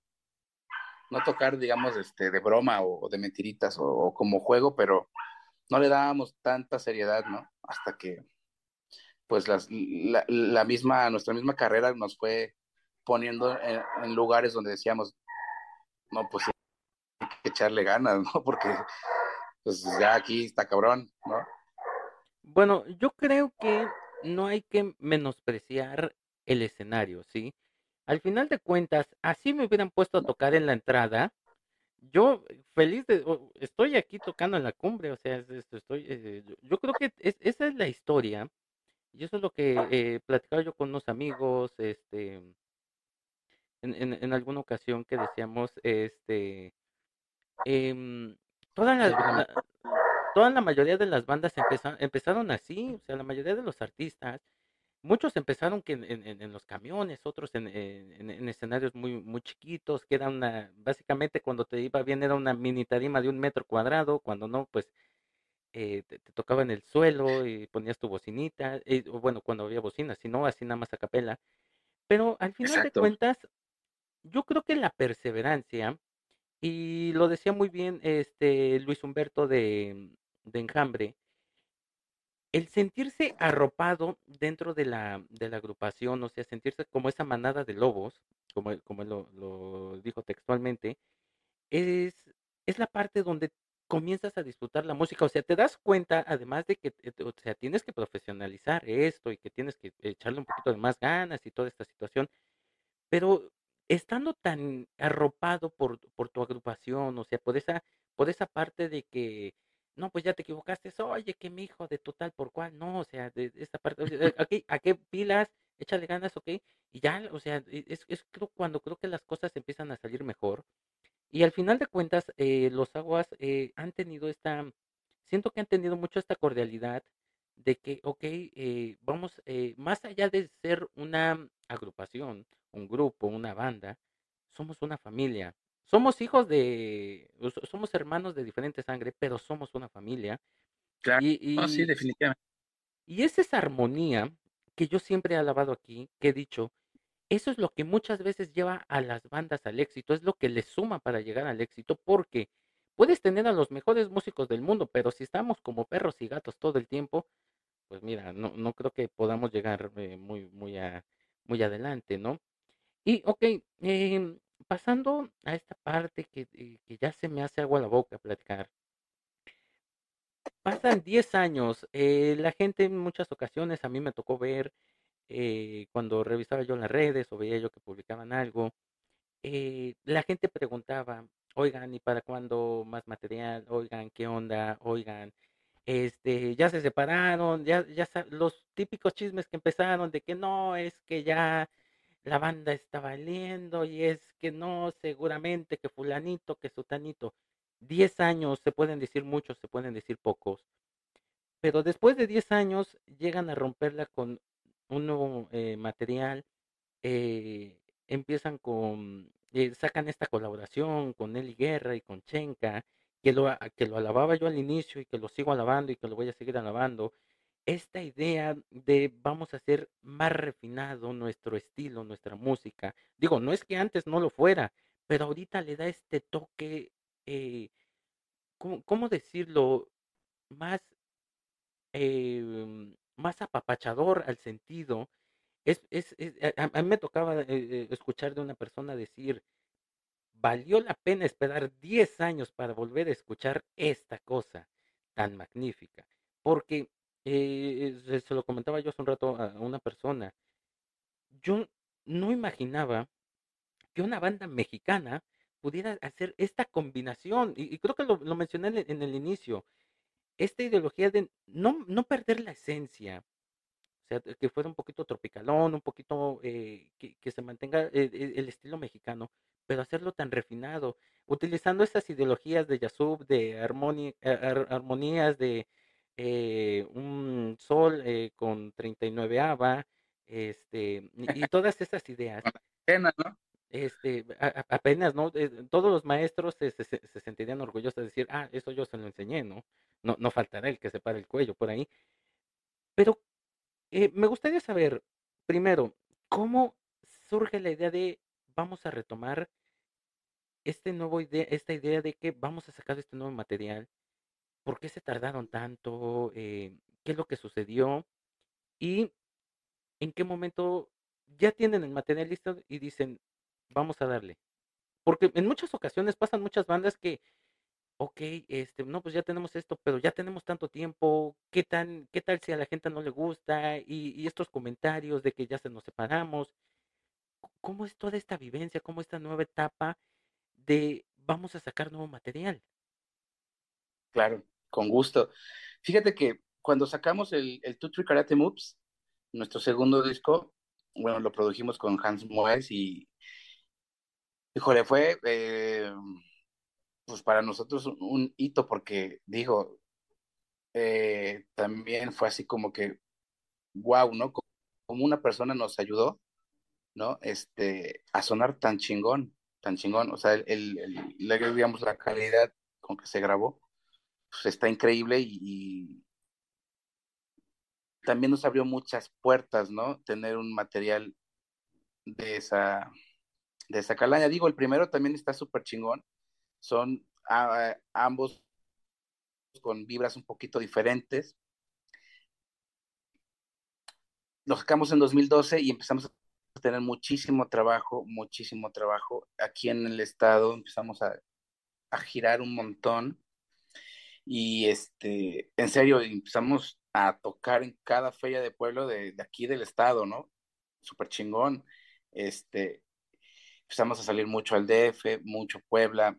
no tocar, digamos, este, de broma o, de mentiritas o, como juego, pero no le dábamos tanta seriedad, ¿no? Hasta que, pues, las, la, misma, nuestra misma carrera nos fue poniendo en, lugares donde decíamos, no, pues hay que echarle ganas, ¿no? Porque, pues, ya aquí está cabrón, ¿no? Bueno, yo creo que no hay que menospreciar el escenario, ¿sí? Al final de cuentas, así me hubieran puesto a tocar en la entrada, yo feliz de, estoy aquí tocando en la cumbre, o sea, estoy, eh, yo creo que esa es la historia, y eso es lo que eh, platicaba yo con unos amigos, este, en, en, alguna ocasión que decíamos, este, toda la, toda la mayoría de las bandas empezaron así, o sea, la mayoría de los artistas Muchos empezaron que en, los camiones, otros en, escenarios muy, muy chiquitos, que era una, básicamente cuando te iba bien era una mini tarima de un metro cuadrado, cuando no, pues eh, te, tocaba en el suelo y ponías tu bocinita, o bueno, cuando había bocina, si no, así nada más a capela. Pero al final de cuentas, yo creo que la perseverancia, y lo decía muy bien este Luis Humberto de, de Enjambre, el sentirse arropado dentro de la, de la agrupación, o sea, sentirse como esa manada de lobos, como, como él lo, dijo textualmente, es, es la parte donde comienzas a disfrutar la música, o sea, te das cuenta, además de que, eh, o sea, tienes que profesionalizar esto y que tienes que echarle un poquito de más ganas y toda esta situación, pero estando tan arropado por, por tu agrupación, o sea, por esa, por esa parte de que no, pues ya te equivocaste, oye, que mi hijo de total por cual, no, o sea, de, esta parte, aquí, ¿a qué pilas? Échale ganas, ok, y ya, o sea, e, es, es creo, cuando creo que las cosas empiezan a salir mejor. Y al final de cuentas, eh, los aguas eh, han tenido esta, siento que han tenido mucho esta cordialidad de que, ok, eh, vamos, más allá de ser una agrupación, un grupo, una banda, somos una familia, somos hijos de, somos hermanos de diferente sangre, pero somos una familia. Claro, y, sí, definitivamente. Y es esa armonía que yo siempre he alabado aquí, que he dicho, eso es lo que muchas veces lleva a las bandas al éxito, es lo que les suma para llegar al éxito, porque puedes tener a los mejores músicos del mundo, pero si estamos como perros y gatos todo el tiempo, pues mira, no, no creo que podamos llegar eh, muy, muy, a, muy adelante, ¿no? Y, ok, eh, pasando a esta parte que, eh, que, ya se me hace agua la boca platicar. Pasan 10 años, eh, la gente en muchas ocasiones a mí me tocó ver eh, cuando revisaba yo las redes o veía yo que publicaban algo, la gente preguntaba, oigan, ¿y para cuándo más material? Oigan, ¿qué onda? Oigan, este, ya se separaron, ya, ya los típicos chismes que empezaron de que no, es que ya la banda está valiendo y es que no, seguramente que fulanito, que sutanito. Diez años, se pueden decir muchos, se pueden decir pocos. Pero después de diez años llegan a romperla con un nuevo eh, material, eh, empiezan con, eh, sacan esta colaboración con Nelly Guerra y con Chenka, que lo, que lo alababa yo al inicio y que lo sigo alabando y que lo voy a seguir alabando, esta idea de vamos a hacer más refinado nuestro estilo, nuestra música. Digo, no es que antes no lo fuera, pero ahorita le da este toque, eh, ¿cómo, decirlo? Más, em, más apapachador al sentido. Es, es, a, mí me tocaba eh, escuchar de una persona decir, valió la pena esperar 10 años para volver a escuchar esta cosa tan magnífica. Porque eh, se lo comentaba yo hace un rato a una persona. Yo no imaginaba que una banda mexicana pudiera hacer esta combinación, y, creo que lo, mencioné en, el inicio, esta ideología de no, no perder la esencia, o sea, que fuera un poquito tropicalón, un poquito eh, que, se mantenga el, el, estilo mexicano, pero hacerlo tan refinado, utilizando esas ideologías de Yasub, de armonías, de eh, un sol eh, con 39 ava, este, y todas esas ideas. Apenas, ¿no? Este, apenas, ¿no? Eh, todos los maestros se, sentirían orgullosos de decir, ah, eso yo se lo enseñé, ¿no? No, no faltará el que se pare el cuello por ahí. Pero me gustaría saber, primero, ¿cómo surge la idea de vamos a retomar este nuevo esta idea de que vamos a sacar este nuevo material, por qué se tardaron tanto, eh, qué es lo que sucedió y en qué momento ya tienen el material listo y dicen, vamos a darle. Porque en muchas ocasiones pasan muchas bandas que, ok, este, no, pues ya tenemos esto, pero ya tenemos tanto tiempo, ¿qué tan, qué tal si a la gente no le gusta? Y, y estos comentarios de que ya se nos separamos. ¿Cómo es toda esta vivencia? ¿Cómo esta nueva etapa de vamos a sacar nuevo material? Claro, con gusto. Fíjate que cuando sacamos el, el Three Karate Moves, nuestro segundo disco, bueno, lo produjimos con Hans Moes y, híjole, fue eh, pues para nosotros un, un hito porque, digo, eh, también fue así como que, wow, ¿no? Como una persona nos ayudó, ¿no? Este, a sonar tan chingón, tan chingón, o sea, el, el, digamos, la calidad con que se grabó, pues está increíble y, también nos abrió muchas puertas, ¿no? Tener un material de esa, de esa calaña. Digo, el primero también está súper chingón. Son ambos con vibras un poquito diferentes. Lo sacamos en 2012 y empezamos a tener muchísimo trabajo, muchísimo trabajo. Aquí en el estado empezamos a, a girar un montón. Y este, en serio, empezamos a tocar en cada feria de pueblo de, de aquí del estado, ¿no? Súper chingón. Este, empezamos a salir mucho al DF, mucho Puebla,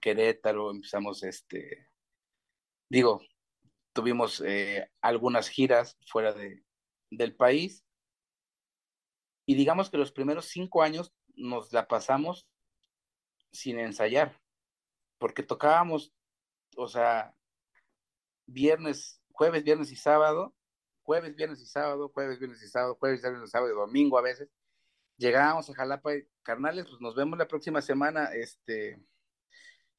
Querétaro, empezamos, este, digo, tuvimos eh, algunas giras fuera de, del país y digamos que los primeros cinco años nos la pasamos sin ensayar, porque tocábamos, o sea, viernes, jueves, viernes y sábado, jueves, viernes y sábado, jueves, viernes y sábado, jueves, viernes y sábado y domingo a veces. Llegábamos a Jalapa y, carnales, pues nos vemos la próxima semana, este,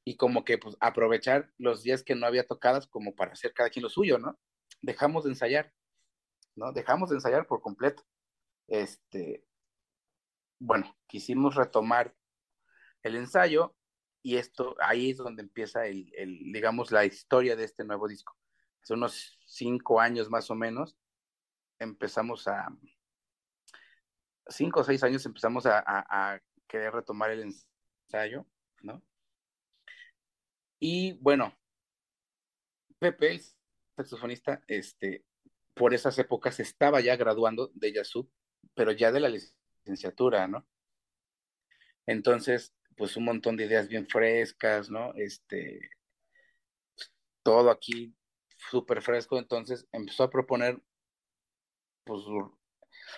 y como que pues aprovechar los días que no había tocadas como para hacer cada quien lo suyo, ¿no? Dejamos de ensayar, ¿no? Dejamos de ensayar por completo. Este, bueno, quisimos retomar el ensayo y esto, ahí es donde empieza el, el, digamos, la historia de este nuevo disco. Hace unos cinco años más o menos empezamos a, cinco o seis años empezamos a, querer retomar el ensayo, ¿no? Y bueno, Pepe, el saxofonista, este, por esas épocas estaba ya graduando de Yasud, pero ya de la licenciatura, ¿no? Entonces, pues un montón de ideas bien frescas, ¿no? Este, todo aquí súper fresco, entonces empezó a proponer, pues,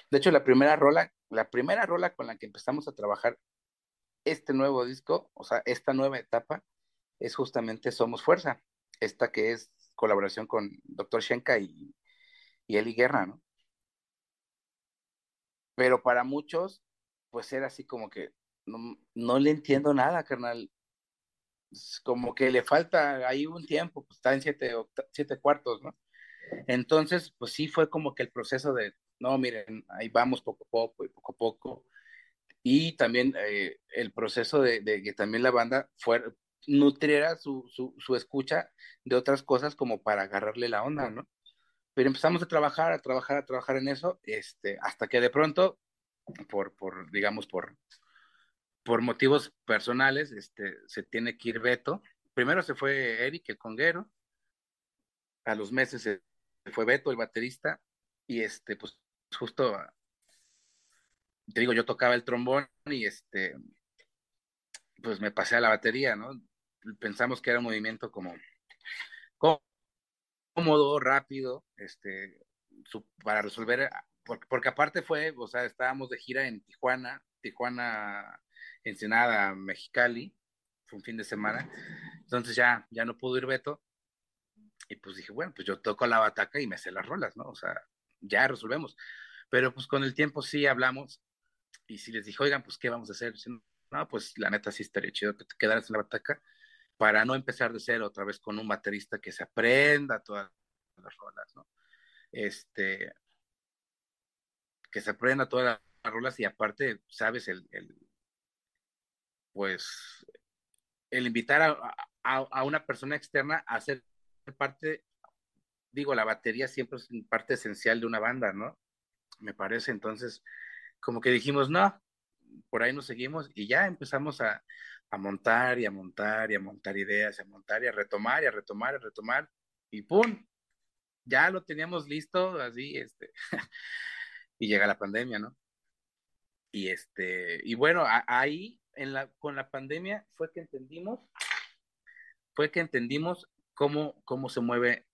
de hecho, la primera rola, la primera rola con la que empezamos a trabajar este nuevo disco, o sea, esta nueva etapa, es justamente Somos Fuerza, esta que es colaboración con Dr. Shenka y, y Eli Guerra, ¿no? Pero para muchos, pues era así como que no, no le entiendo nada, carnal. Como que le falta ahí un tiempo, pues está en siete, siete cuartos, ¿no? Entonces, pues sí fue como que el proceso de, no, miren, ahí vamos poco a poco y poco a poco. Y también eh, el proceso de, de, que también la banda fuera, nutriera su, su, su, escucha de otras cosas como para agarrarle la onda, ¿no? Pero empezamos a trabajar, a trabajar, a trabajar en eso, este, hasta que de pronto, por, por digamos, por, por motivos personales, este, se tiene que ir Beto. Primero se fue Eric, el conguero, a los meses se fue Beto, el baterista, y este, pues justo, te digo, yo tocaba el trombón y este, pues me pasé a la batería, ¿no? pensamos que era un movimiento como cómodo, rápido, este, su, para resolver, porque, porque, aparte fue, o sea, estábamos de gira en Tijuana, Tijuana, Ensenada, Mexicali, fue un fin de semana, entonces ya, ya no pudo ir Beto, y pues dije, bueno, pues yo toco la bataca y me sé las rolas, ¿no? O sea, ya resolvemos. Pero pues con el tiempo sí hablamos, y si les dije, oigan, pues, ¿qué vamos a hacer? No, pues la neta sí estaría chido que te quedaras en la bataca para no empezar de cero otra vez con un baterista que se aprenda todas las rolas, ¿no? Este, que se aprenda todas las rolas y aparte, sabes, el, el pues, el invitar a, a, una persona externa a ser parte, digo, la batería siempre es parte esencial de una banda, ¿no? Me parece, entonces, como que dijimos, no, por ahí nos seguimos y ya empezamos a, a montar y a montar y a montar ideas, a montar y a retomar y a retomar y a retomar y ¡pum! Ya lo teníamos listo, así, este, y llega la pandemia, ¿no? Y este, y bueno, ahí en la, con la pandemia fue que entendimos, fue que entendimos cómo, cómo se mueve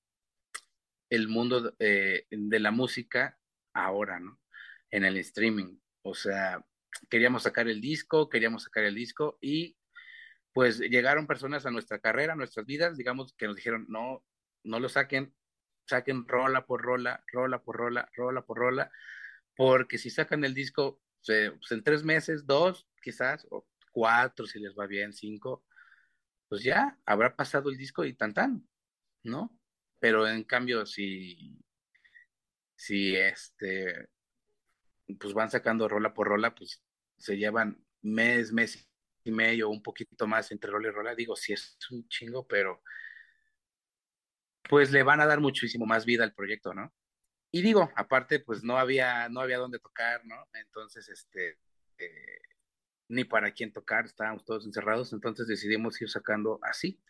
el mundo eh, de la música ahora, ¿no? En el streaming. O sea, queríamos sacar el disco, queríamos sacar el disco y pues llegaron personas a nuestra carrera, a nuestras vidas, digamos, que nos dijeron, no, no lo saquen, saquen rola por rola, rola por rola, rola por rola, porque si sacan el disco pues en tres meses, dos quizás, o cuatro si les va bien, cinco, pues ya habrá pasado el disco y tan tan, ¿no? Pero en cambio, si, si este, pues van sacando rola por rola, pues se llevan mes, mes y medio, un poquito más entre rola y rola, digo, sí es un chingo, pero pues le van a dar muchísimo más vida al proyecto, ¿no? Y digo, aparte, pues no había, no había dónde tocar, ¿no? Entonces, este, eh, ni para quién tocar, estábamos todos encerrados, entonces decidimos ir sacando así.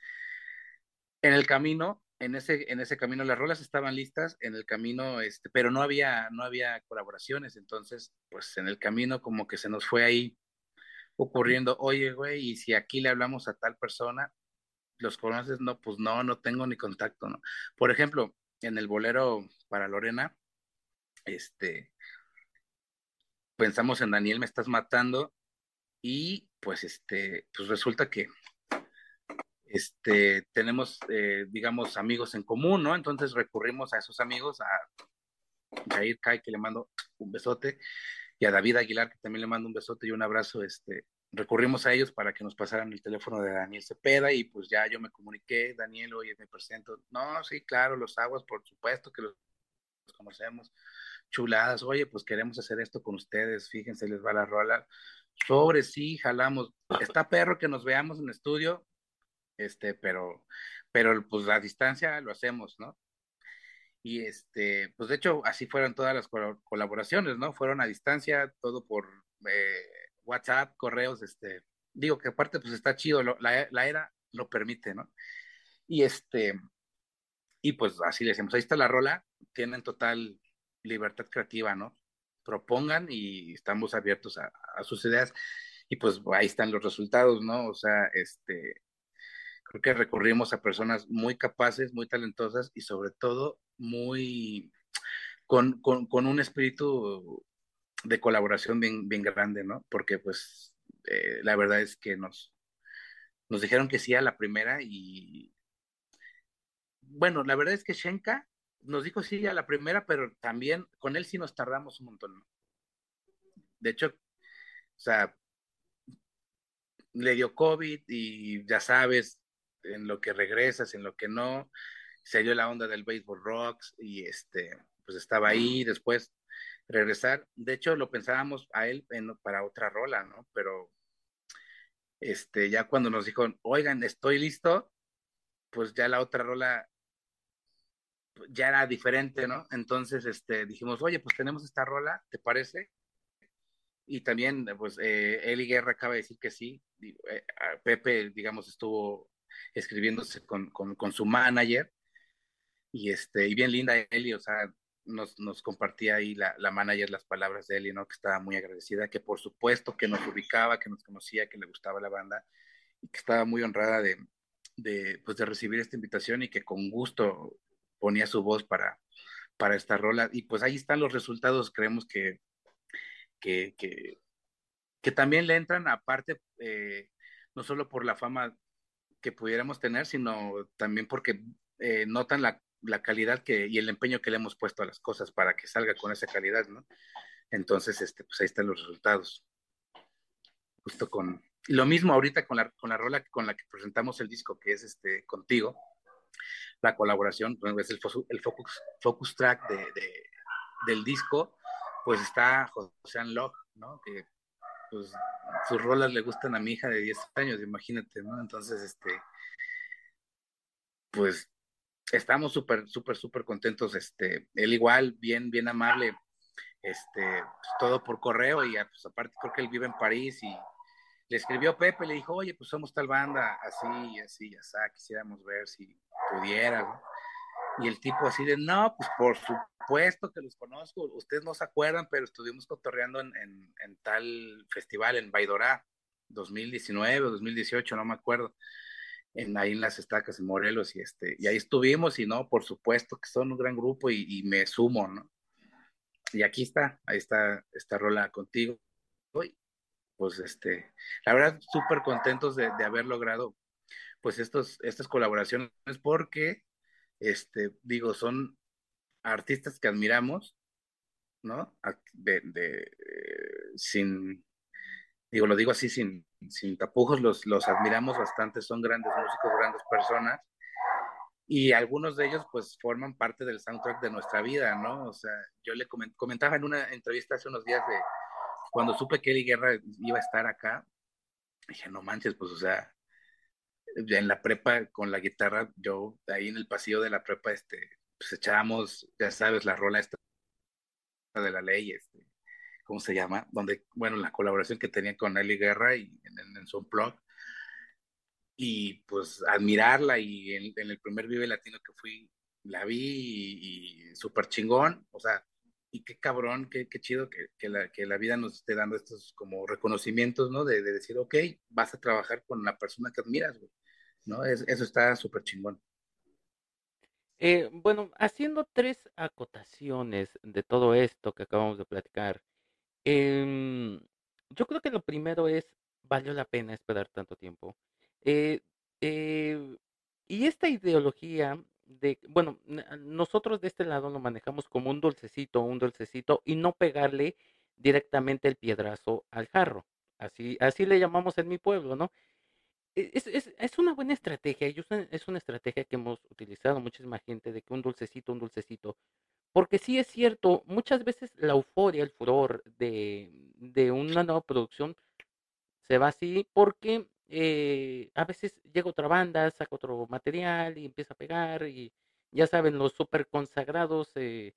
En el camino, en ese, en ese camino las rolas estaban listas, en el camino, este, pero no había, no había colaboraciones, entonces, pues en el camino como que se nos fue ahí ocurriendo, oye, güey, y si aquí le hablamos a tal persona, los conoces, no, pues no, no tengo ni contacto, ¿no? Por ejemplo, en el bolero para Lorena, este, pensamos en Daniel, me estás matando, y pues este, pues resulta que este, tenemos, eh, digamos, amigos en común, ¿no? Entonces recurrimos a esos amigos, a Jair Kai, que le mando un besote, y a David Aguilar, que también le mando un besote y un abrazo, este, recurrimos a ellos para que nos pasaran el teléfono de Daniel Cepeda y pues ya yo me comuniqué, Daniel, oye, me presento, no, sí, claro, los aguas, por supuesto que los, conocemos, chuladas, oye, pues queremos hacer esto con ustedes, fíjense, les va la rola, sobre sí, jalamos, está perro que nos veamos en estudio, este, pero, pero pues a distancia lo hacemos, ¿no? Y este, pues de hecho, así fueron todas las colaboraciones, ¿no? Fueron a distancia, todo por eh, WhatsApp, correos, este, digo que aparte, pues está chido, la, la, era lo permite, ¿no? Y este, y pues así le decimos, ahí está la rola, tienen total libertad creativa, ¿no? Propongan y estamos abiertos a sus ideas y pues ahí están los resultados, ¿no? O sea, este, creo que recurrimos a personas muy capaces, muy talentosas y sobre todo muy con, con, un espíritu de colaboración bien, bien grande, ¿no? Porque pues eh, la verdad es que nos, nos dijeron que sí a la primera y bueno, la verdad es que Shenka nos dijo sí a la primera, pero también con él sí nos tardamos un montón. ¿no? De hecho, o sea, le dio COVID y ya sabes, en lo que regresas, en lo que no, se dio la onda del Baseball Rocks y este, pues estaba ahí, después regresar, de hecho lo pensábamos a él para otra rola, ¿no? Pero este, ya cuando nos dijo, oigan, estoy listo, pues ya la otra rola ya era diferente, ¿no? Entonces, este, dijimos, oye, pues tenemos esta rola, ¿te parece? Y también, pues, eh, Eli Guerra acaba de decir que sí. Eh, Pepe, digamos, estuvo escribiéndose con, con, con, su manager. Y, este, y bien linda Eli, o sea, nos, nos compartía ahí la, la, manager las palabras de Eli, ¿no? Que estaba muy agradecida, que por supuesto que nos ubicaba, que nos conocía, que le gustaba la banda y que estaba muy honrada de, de, pues, de recibir esta invitación y que con gusto ponía su voz para, para esta rola. Y pues ahí están los resultados, creemos que, que, que, que también le entran aparte, eh, no solo por la fama que pudiéramos tener, sino también porque eh, notan la, la, calidad que, y el empeño que le hemos puesto a las cosas para que salga con esa calidad, ¿no? Entonces, este, pues ahí están los resultados. Justo con... lo mismo ahorita con la, con la rola con la que presentamos el disco, que es este, contigo, la colaboración, es el, el focus, focus track de, de, del disco, pues está José Locke, ¿no? Que pues sus rolas le gustan a mi hija de 10 años, imagínate, ¿no? Entonces, este, pues estamos súper, súper, súper contentos, este, él igual, bien, bien amable, este, pues, todo por correo y pues aparte creo que él vive en París y le escribió Pepe, le dijo, oye, pues somos tal banda, así, así, ya está, quisiéramos ver si pudiera, ¿no? Y el tipo así de, no, pues por supuesto que los conozco, ustedes no se acuerdan, pero estuvimos cotorreando en, en, tal festival en Baidorá, 2019 o 2018, no me acuerdo, en, ahí en las estacas en Morelos, y, este, y ahí estuvimos, y no, por supuesto que son un gran grupo y, y me sumo, ¿no? Y aquí está, ahí está esta rola contigo. Pues este, la verdad, súper contentos de, de haber logrado pues estos, estas colaboraciones porque este, digo, son artistas que admiramos, ¿no? De, de eh, sin, digo, lo digo así sin, sin tapujos, los, los admiramos bastante, son grandes músicos, grandes personas, y algunos de ellos pues forman parte del soundtrack de nuestra vida, ¿no? O sea, yo le comentaba en una entrevista hace unos días de cuando supe que Eli Guerra iba a estar acá, dije, no manches, pues, o sea, en la prepa con la guitarra, yo ahí en el pasillo de la prepa, este, pues echábamos, ya sabes, la rola esta de la ley, este, ¿cómo se llama? Donde, bueno, la colaboración que tenía con Eli Guerra y en, su blog, y pues admirarla y en, el primer Vive Latino que fui, la vi y, y súper chingón, o sea, y qué cabrón, qué, qué chido que, que, la, que la vida nos esté dando estos como reconocimientos, ¿no? De, de decir, ok, vas a trabajar con la persona que admiras, güey. ¿No? eso está súper chingón. Eh, bueno, haciendo tres acotaciones de todo esto que acabamos de platicar, em, yo creo que lo primero es, valió la pena esperar tanto tiempo. Eh, eh, y esta ideología de, bueno, nosotros de este lado lo manejamos como un dulcecito, un dulcecito, y no pegarle directamente el piedrazo al jarro. Así, así le llamamos en mi pueblo, ¿no? E, es, es, es, una buena estrategia y es una estrategia que hemos utilizado muchísima gente de que un dulcecito, un dulcecito. Porque sí es cierto, muchas veces la euforia, el furor de, de una nueva producción se va así porque eh, a veces llega otra banda, saca otro material y empieza a pegar y ya saben, los super consagrados eh,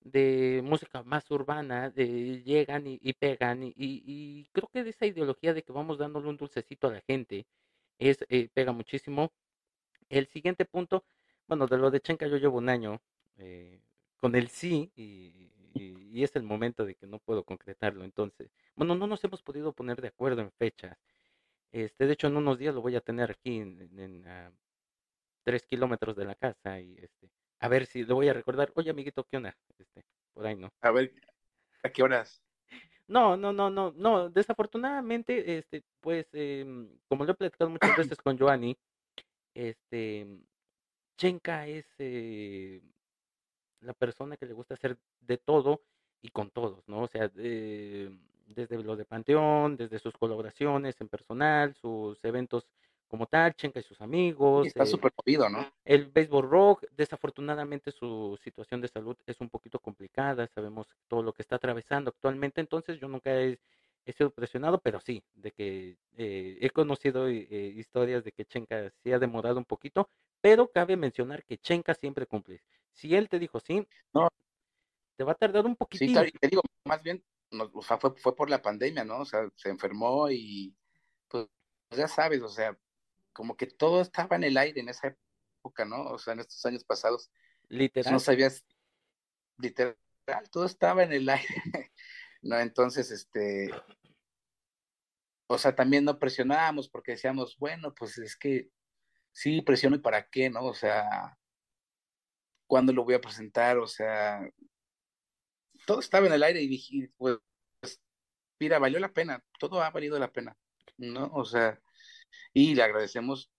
de música más urbana eh, llegan y, pegan y, creo que de esa ideología de que vamos dándole un dulcecito a la gente es, eh, pega muchísimo. El siguiente punto, bueno, de lo de Chenka yo llevo un año eh, con el sí y, y, es el momento de que no puedo concretarlo. Entonces, bueno, no nos hemos podido poner de acuerdo en fechas. Este, de hecho, en unos días lo voy a tener aquí en, tres kilómetros de la casa y este, a ver si le voy a recordar. Oye, amiguito, ¿qué onda? Este, por ahí no. A ver, ¿a qué horas? No, no, no, no, no. Desafortunadamente, este, pues, em, como lo he platicado muchas veces con Joanny, este, Chenka es eh, la persona que le gusta hacer de todo y con todos, ¿no? O sea, desde lo de Panteón, desde sus colaboraciones en personal, sus eventos como tal, Chenka y sus amigos. está súper movido, ¿no? El béisbol rock, desafortunadamente su situación de salud es un poquito complicada, sabemos todo lo que está atravesando actualmente, entonces yo nunca he, sido presionado, pero sí, de que eh, he conocido eh, historias de que Chenka sí ha demorado un poquito, pero cabe mencionar que Chenka siempre cumple. Si él te dijo sí, no. te va a tardar un poquitito. Sí, te digo, más bien o sea, fue, fue por la pandemia, ¿no? O sea, se enfermó y pues ya sabes, o sea, como que todo estaba en el aire en esa época, ¿no? O sea, en estos años pasados. Literal. No sabías, literal, todo estaba en el aire, ¿no? Entonces, este, o sea, también no presionábamos porque decíamos, bueno, pues es que sí, presiono y para qué, ¿no? O sea, ¿cuándo lo voy a presentar? O sea, todo estaba en el aire y dije, pues, mira, valió la pena, todo ha valido la pena, ¿no? O sea, y le agradecemos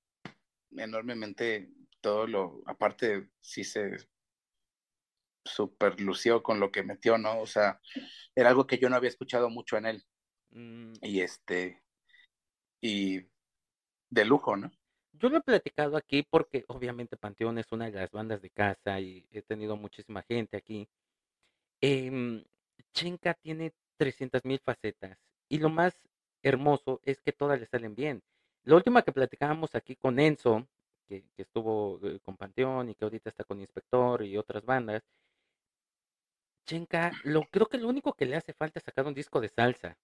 enormemente todo lo, aparte sí se super lució con lo que metió, ¿no? O sea, era algo que yo no había escuchado mucho en él. Mm. Y este, y de lujo, ¿no? Yo lo he platicado aquí porque obviamente Panteón es una de las bandas de casa y he tenido muchísima gente aquí. Eh, Chenka tiene 300 mil facetas y lo más hermoso es que todas le salen bien. La última que platicábamos aquí con Enzo, que, que estuvo eh, con Panteón y que ahorita está con Inspector y otras bandas, Chenka, lo, creo que lo único que le hace falta es sacar un disco de salsa.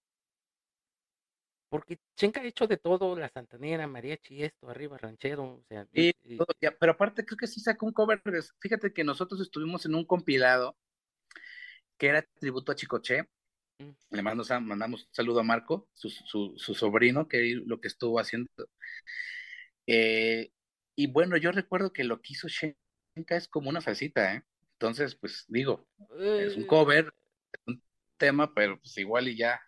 Porque Chenka ha hecho de todo, la santanera, mariachi, esto, arriba, ranchero, o sea... Y, y- todo, ya, pero aparte creo que sí sacó un cover. de- Fíjate que nosotros estuvimos en un compilado que era tributo a Chicoche. Le mandamos, mandamos un saludo a Marco, su, su, su sobrino, que lo que estuvo haciendo. Eh, y bueno, yo recuerdo que lo que hizo Shenka es como una salsita, ¿eh? Entonces, pues digo, es un eh, cover, es un tema, pero pues igual y ya,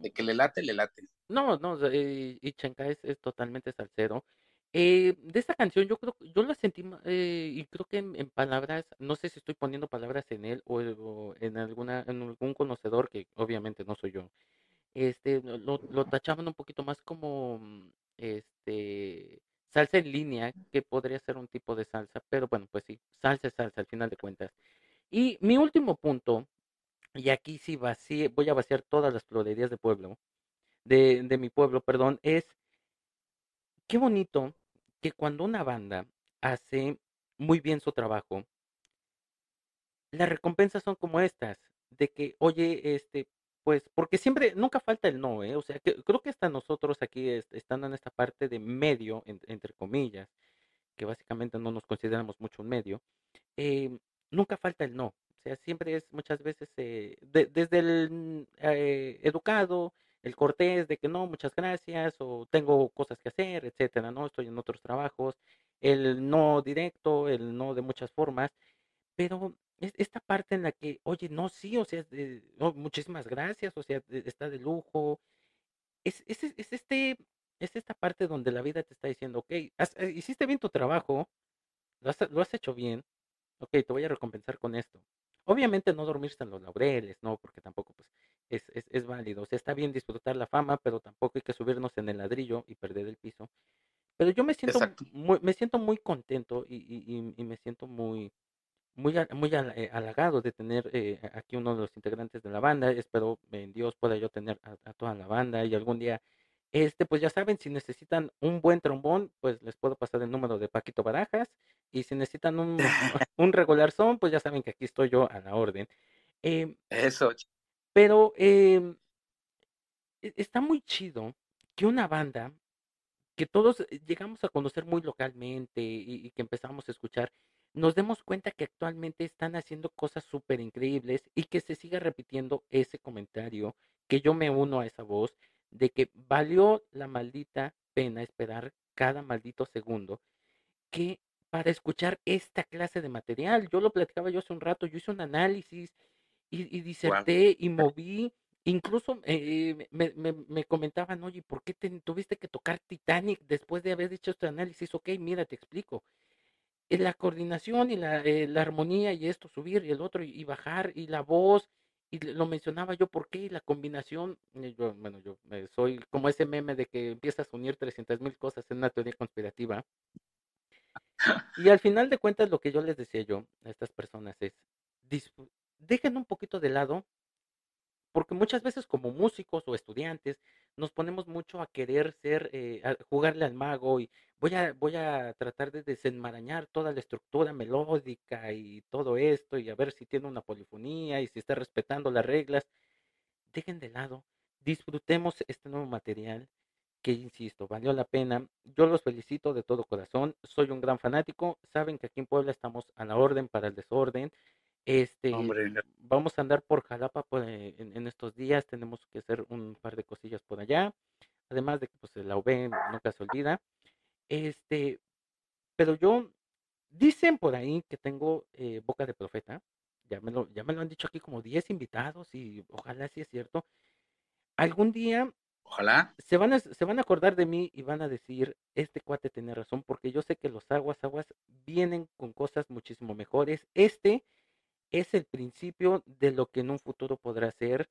de que le late, le late. No, no, y Chenka es, es totalmente salsero. Eh, de esta canción yo creo, yo la sentí, eh, y creo que en, palabras, no sé si estoy poniendo palabras en él o, en alguna, en algún conocedor que obviamente no soy yo. Este, lo, lo lo tachaban un poquito más como, mm, este, salsa en línea, que podría ser un tipo de salsa, pero bueno, pues sí, salsa es salsa al final de cuentas. Y mi último punto, y aquí sí vacié, voy a vaciar todas las florerías de pueblo, de, de mi pueblo, perdón, es qué bonito que cuando una banda hace muy bien su trabajo, las recompensas son como estas, de que, oye, este, pues, porque siempre, nunca falta el no, ¿eh? O sea, que, creo que hasta nosotros aquí, est- estando en esta parte de medio, en- entre comillas, que básicamente no nos consideramos mucho un medio, eh, nunca falta el no. O sea, siempre es muchas veces eh, de- desde el mm, eh, educado, el cortés de que no, muchas gracias, o tengo cosas que hacer, etcétera, ¿no? Estoy en otros trabajos, el no directo, el no de muchas formas, pero es esta parte en la que, oye, no, sí, o sea, de- no, muchísimas gracias, o sea, de- está de lujo, es, es, es este, es esta parte donde la vida te está diciendo, ok, eh, hiciste bien tu trabajo, lo has, lo has hecho bien, ok, te voy a recompensar con esto. Obviamente no dormirse en los laureles, no, porque tampoco pues es, es, es válido. O sea, está bien disfrutar la fama, pero tampoco hay que subirnos en el ladrillo y perder el piso. Pero yo me siento Exacto. muy, me siento muy contento y, y, me siento muy, muy, muy eh, halagado de tener eh, aquí uno de los integrantes de la banda. Espero en Dios pueda yo tener a, a toda la banda y algún día, este, pues ya saben, si necesitan un buen trombón, pues les puedo pasar el número de Paquito Barajas. Y si necesitan un, un regular son, pues ya saben que aquí estoy yo a la orden. Em, Eso, pero em, e- está muy chido que una banda que todos eh, llegamos a conocer muy localmente y, que empezamos a escuchar, nos demos cuenta que actualmente están haciendo cosas súper increíbles y que se siga repitiendo ese comentario, que yo me uno a esa voz, de que valió la maldita pena esperar cada maldito segundo que para escuchar esta clase de material. Yo lo platicaba yo hace un rato, yo hice un análisis y, y wow. diserté y moví. Incluso eh, me, me, me comentaban, oye, ¿por qué te, tuviste que tocar Titanic después de haber hecho este análisis? Ok, mira, te explico. Eh, La coordinación y la, eh, la armonía y esto, subir y el otro y, y bajar y la voz, y lo mencionaba yo, ¿por qué? Y la combinación, eh, yo, bueno, yo soy como ese meme de que empiezas a unir 300 mil cosas en una teoría conspirativa. Y al final de cuentas, lo que yo les decía yo a estas personas es, dejen un poquito de lado porque muchas veces como músicos o estudiantes nos ponemos mucho a querer ser, eh, a jugarle al mago y voy a, voy a tratar de desenmarañar toda la estructura melódica y todo esto y a ver si tiene una polifonía y si está respetando las reglas. Dejen de lado, disfrutemos este nuevo material que, insisto, valió la pena. Yo los felicito de todo corazón, soy un gran fanático, saben que aquí en Puebla estamos a la orden para el desorden. Este, Hombre, vamos a andar por Jalapa por, eh, en, en estos días, tenemos que hacer un par de cosillas por allá, además de que pues la UV nunca se olvida. Este, pero yo, dicen por ahí que tengo eh, boca de profeta, ya me lo, ya me lo han dicho aquí como 10 invitados y ojalá sí es cierto. Algún día ojalá. se van a, se van a acordar de mí y van a decir, este cuate tiene razón, porque yo sé que los aguas, aguas vienen con cosas muchísimo mejores. Este es el principio de lo que en un futuro podrá ser,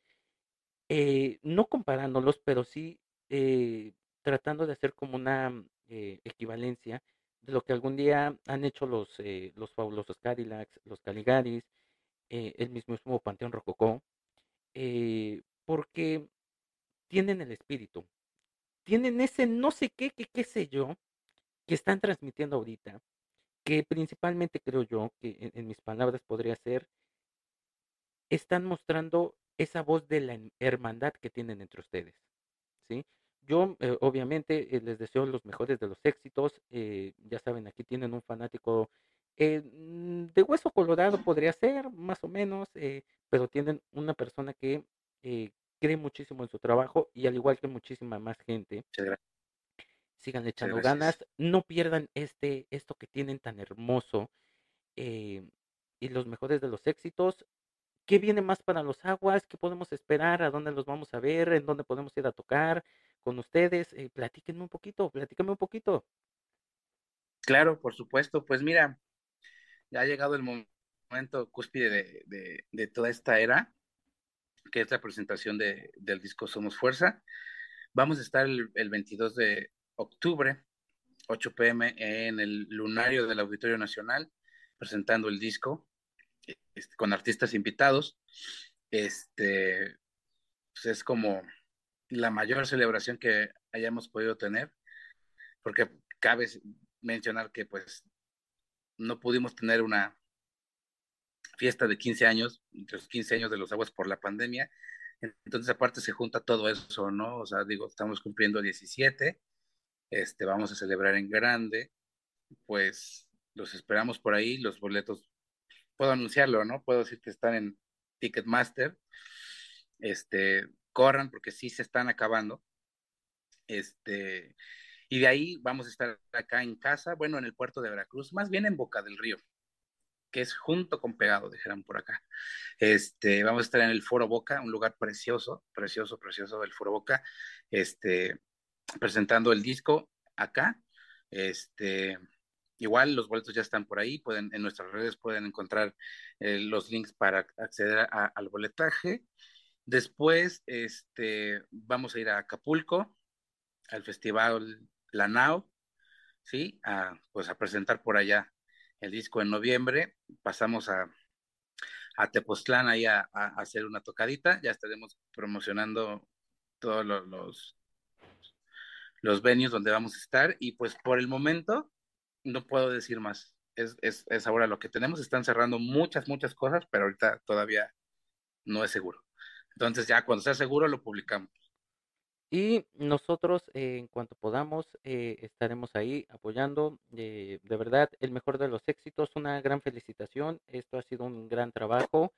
eh, no comparándolos, pero sí eh, tratando de hacer como una eh, equivalencia de lo que algún día han hecho los, los fabulosos Cadillacs, los Caligaris, el mismo Panteón Rococó, porque tienen el espíritu, tienen ese no sé qué, qué, qué sé yo, que están transmitiendo ahorita, que principalmente creo yo, que en, mis palabras podría ser, están mostrando esa voz de la hermandad que tienen entre ustedes, ¿sí? Yo, eh, obviamente, eh, les deseo los mejores de los éxitos. Eh, ya saben, aquí tienen un fanático mm, de hueso colorado, podría ser, más o menos, pero tienen una persona que cree muchísimo en su trabajo y al igual que muchísima más gente. Sigan echando ganas, no pierdan este, esto que tienen tan hermoso y los mejores de los éxitos. ¿Qué viene más para los aguas? ¿Qué podemos esperar? ¿A dónde los vamos a ver? ¿En dónde podemos ir a tocar? con ustedes. Eh, platíquenme un poquito, platíquenme un poquito. Claro, por supuesto. Pues mira, ya ha llegado el momento cúspide de, toda esta era, que es la presentación de, del disco Somos Fuerza. Vamos a estar el, 22 de octubre, 8 pm, en el lunario del Auditorio Nacional, presentando el disco este, con artistas invitados. Este, pues es como la mayor celebración que hayamos podido tener, porque cabe mencionar que pues no pudimos tener una fiesta de 15 años, los 15 años de los aguas por la pandemia, entonces aparte se junta todo eso, ¿no? O sea, digo, estamos cumpliendo 17, este, vamos a celebrar en grande, pues los esperamos por ahí, los boletos, puedo anunciarlo, ¿no? Puedo decir que están en Ticketmaster, este, corran porque sí se están acabando. Este, y de ahí vamos a estar acá en casa, bueno, en el puerto de Veracruz, más bien en Boca del Río, que es junto con Pegado, dijeron por acá. Este, vamos a estar en el Foro Boca, un lugar precioso, precioso, precioso del Foro Boca, este, presentando el disco acá. Este, igual los boletos ya están por ahí, pueden, en nuestras redes pueden encontrar eh, los links para acceder al boletaje. Después, este, vamos a ir a Acapulco, al Festival Lanao, ¿sí? A, pues a presentar por allá el disco en noviembre. Pasamos a, a Tepoztlán ahí a, hacer una tocadita. Ya estaremos promocionando todos los, los, los venues donde vamos a estar. Y pues por el momento no puedo decir más. Es, es, es ahora lo que tenemos. Están cerrando muchas, muchas cosas, pero ahorita todavía no es seguro. Entonces ya cuando sea seguro lo publicamos. Y nosotros, eh, en cuanto podamos, eh, estaremos ahí apoyando. Eh, de verdad, el mejor de los éxitos, una gran felicitación. Esto ha sido un gran trabajo.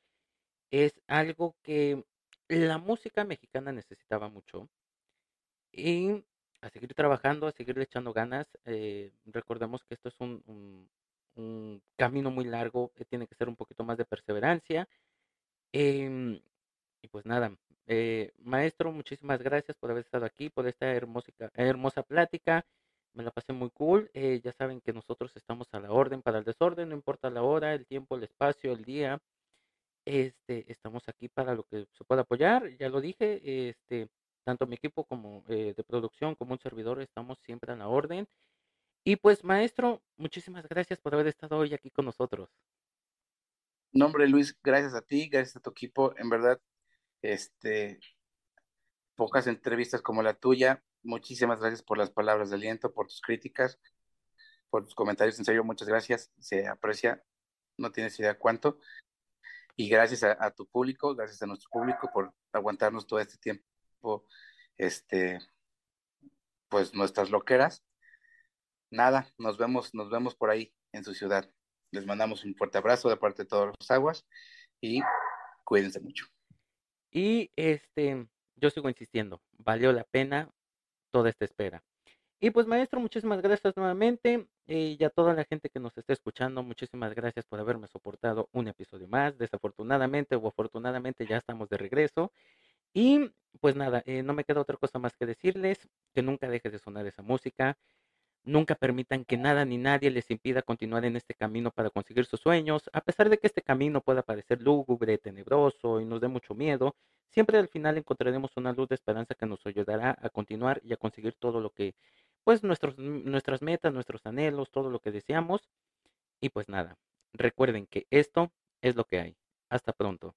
Es algo que la música mexicana necesitaba mucho. Y a seguir trabajando, a seguir echando ganas. recordemos que esto es un, camino muy largo, tiene que ser un poquito más de perseverancia. Em, y pues nada, eh, maestro, muchísimas gracias por haber estado aquí, por esta hermosa, hermosa plática. Me la pasé muy cool. Eh, ya saben que nosotros estamos a la orden para el desorden, no importa la hora, el tiempo, el espacio, el día. Este, estamos aquí para lo que se pueda apoyar. Ya lo dije, este, tanto mi equipo como eh, de producción como un servidor estamos siempre a la orden. Y pues, maestro, muchísimas gracias por haber estado hoy aquí con nosotros. Nombre Luis, gracias a ti, gracias a tu equipo. En verdad, este, pocas entrevistas como la tuya. Muchísimas gracias por las palabras de aliento, por tus críticas, por tus comentarios. En serio, muchas gracias. Se aprecia, no tienes idea cuánto. Y gracias a, tu público, gracias a nuestro público por aguantarnos todo este tiempo, este, pues nuestras loqueras. Nada, nos vemos, nos vemos por ahí en su ciudad. Les mandamos un fuerte abrazo de parte de todos los aguas y cuídense mucho. Y este, yo sigo insistiendo, valió la pena toda esta espera. Y pues maestro, muchísimas gracias nuevamente. Eh, y a toda la gente que nos está escuchando, muchísimas gracias por haberme soportado un episodio más. Desafortunadamente o afortunadamente ya estamos de regreso. Y pues nada, eh, no me queda otra cosa más que decirles que nunca deje de sonar esa música. Nunca permitan que nada ni nadie les impida continuar en este camino para conseguir sus sueños, a pesar de que este camino pueda parecer lúgubre, tenebroso y nos dé mucho miedo, siempre al final encontraremos una luz de esperanza que nos ayudará a continuar y a conseguir todo lo que, pues nuestros, nuestras metas, nuestros anhelos, todo lo que deseamos. Y pues nada, recuerden que esto es lo que hay. Hasta pronto.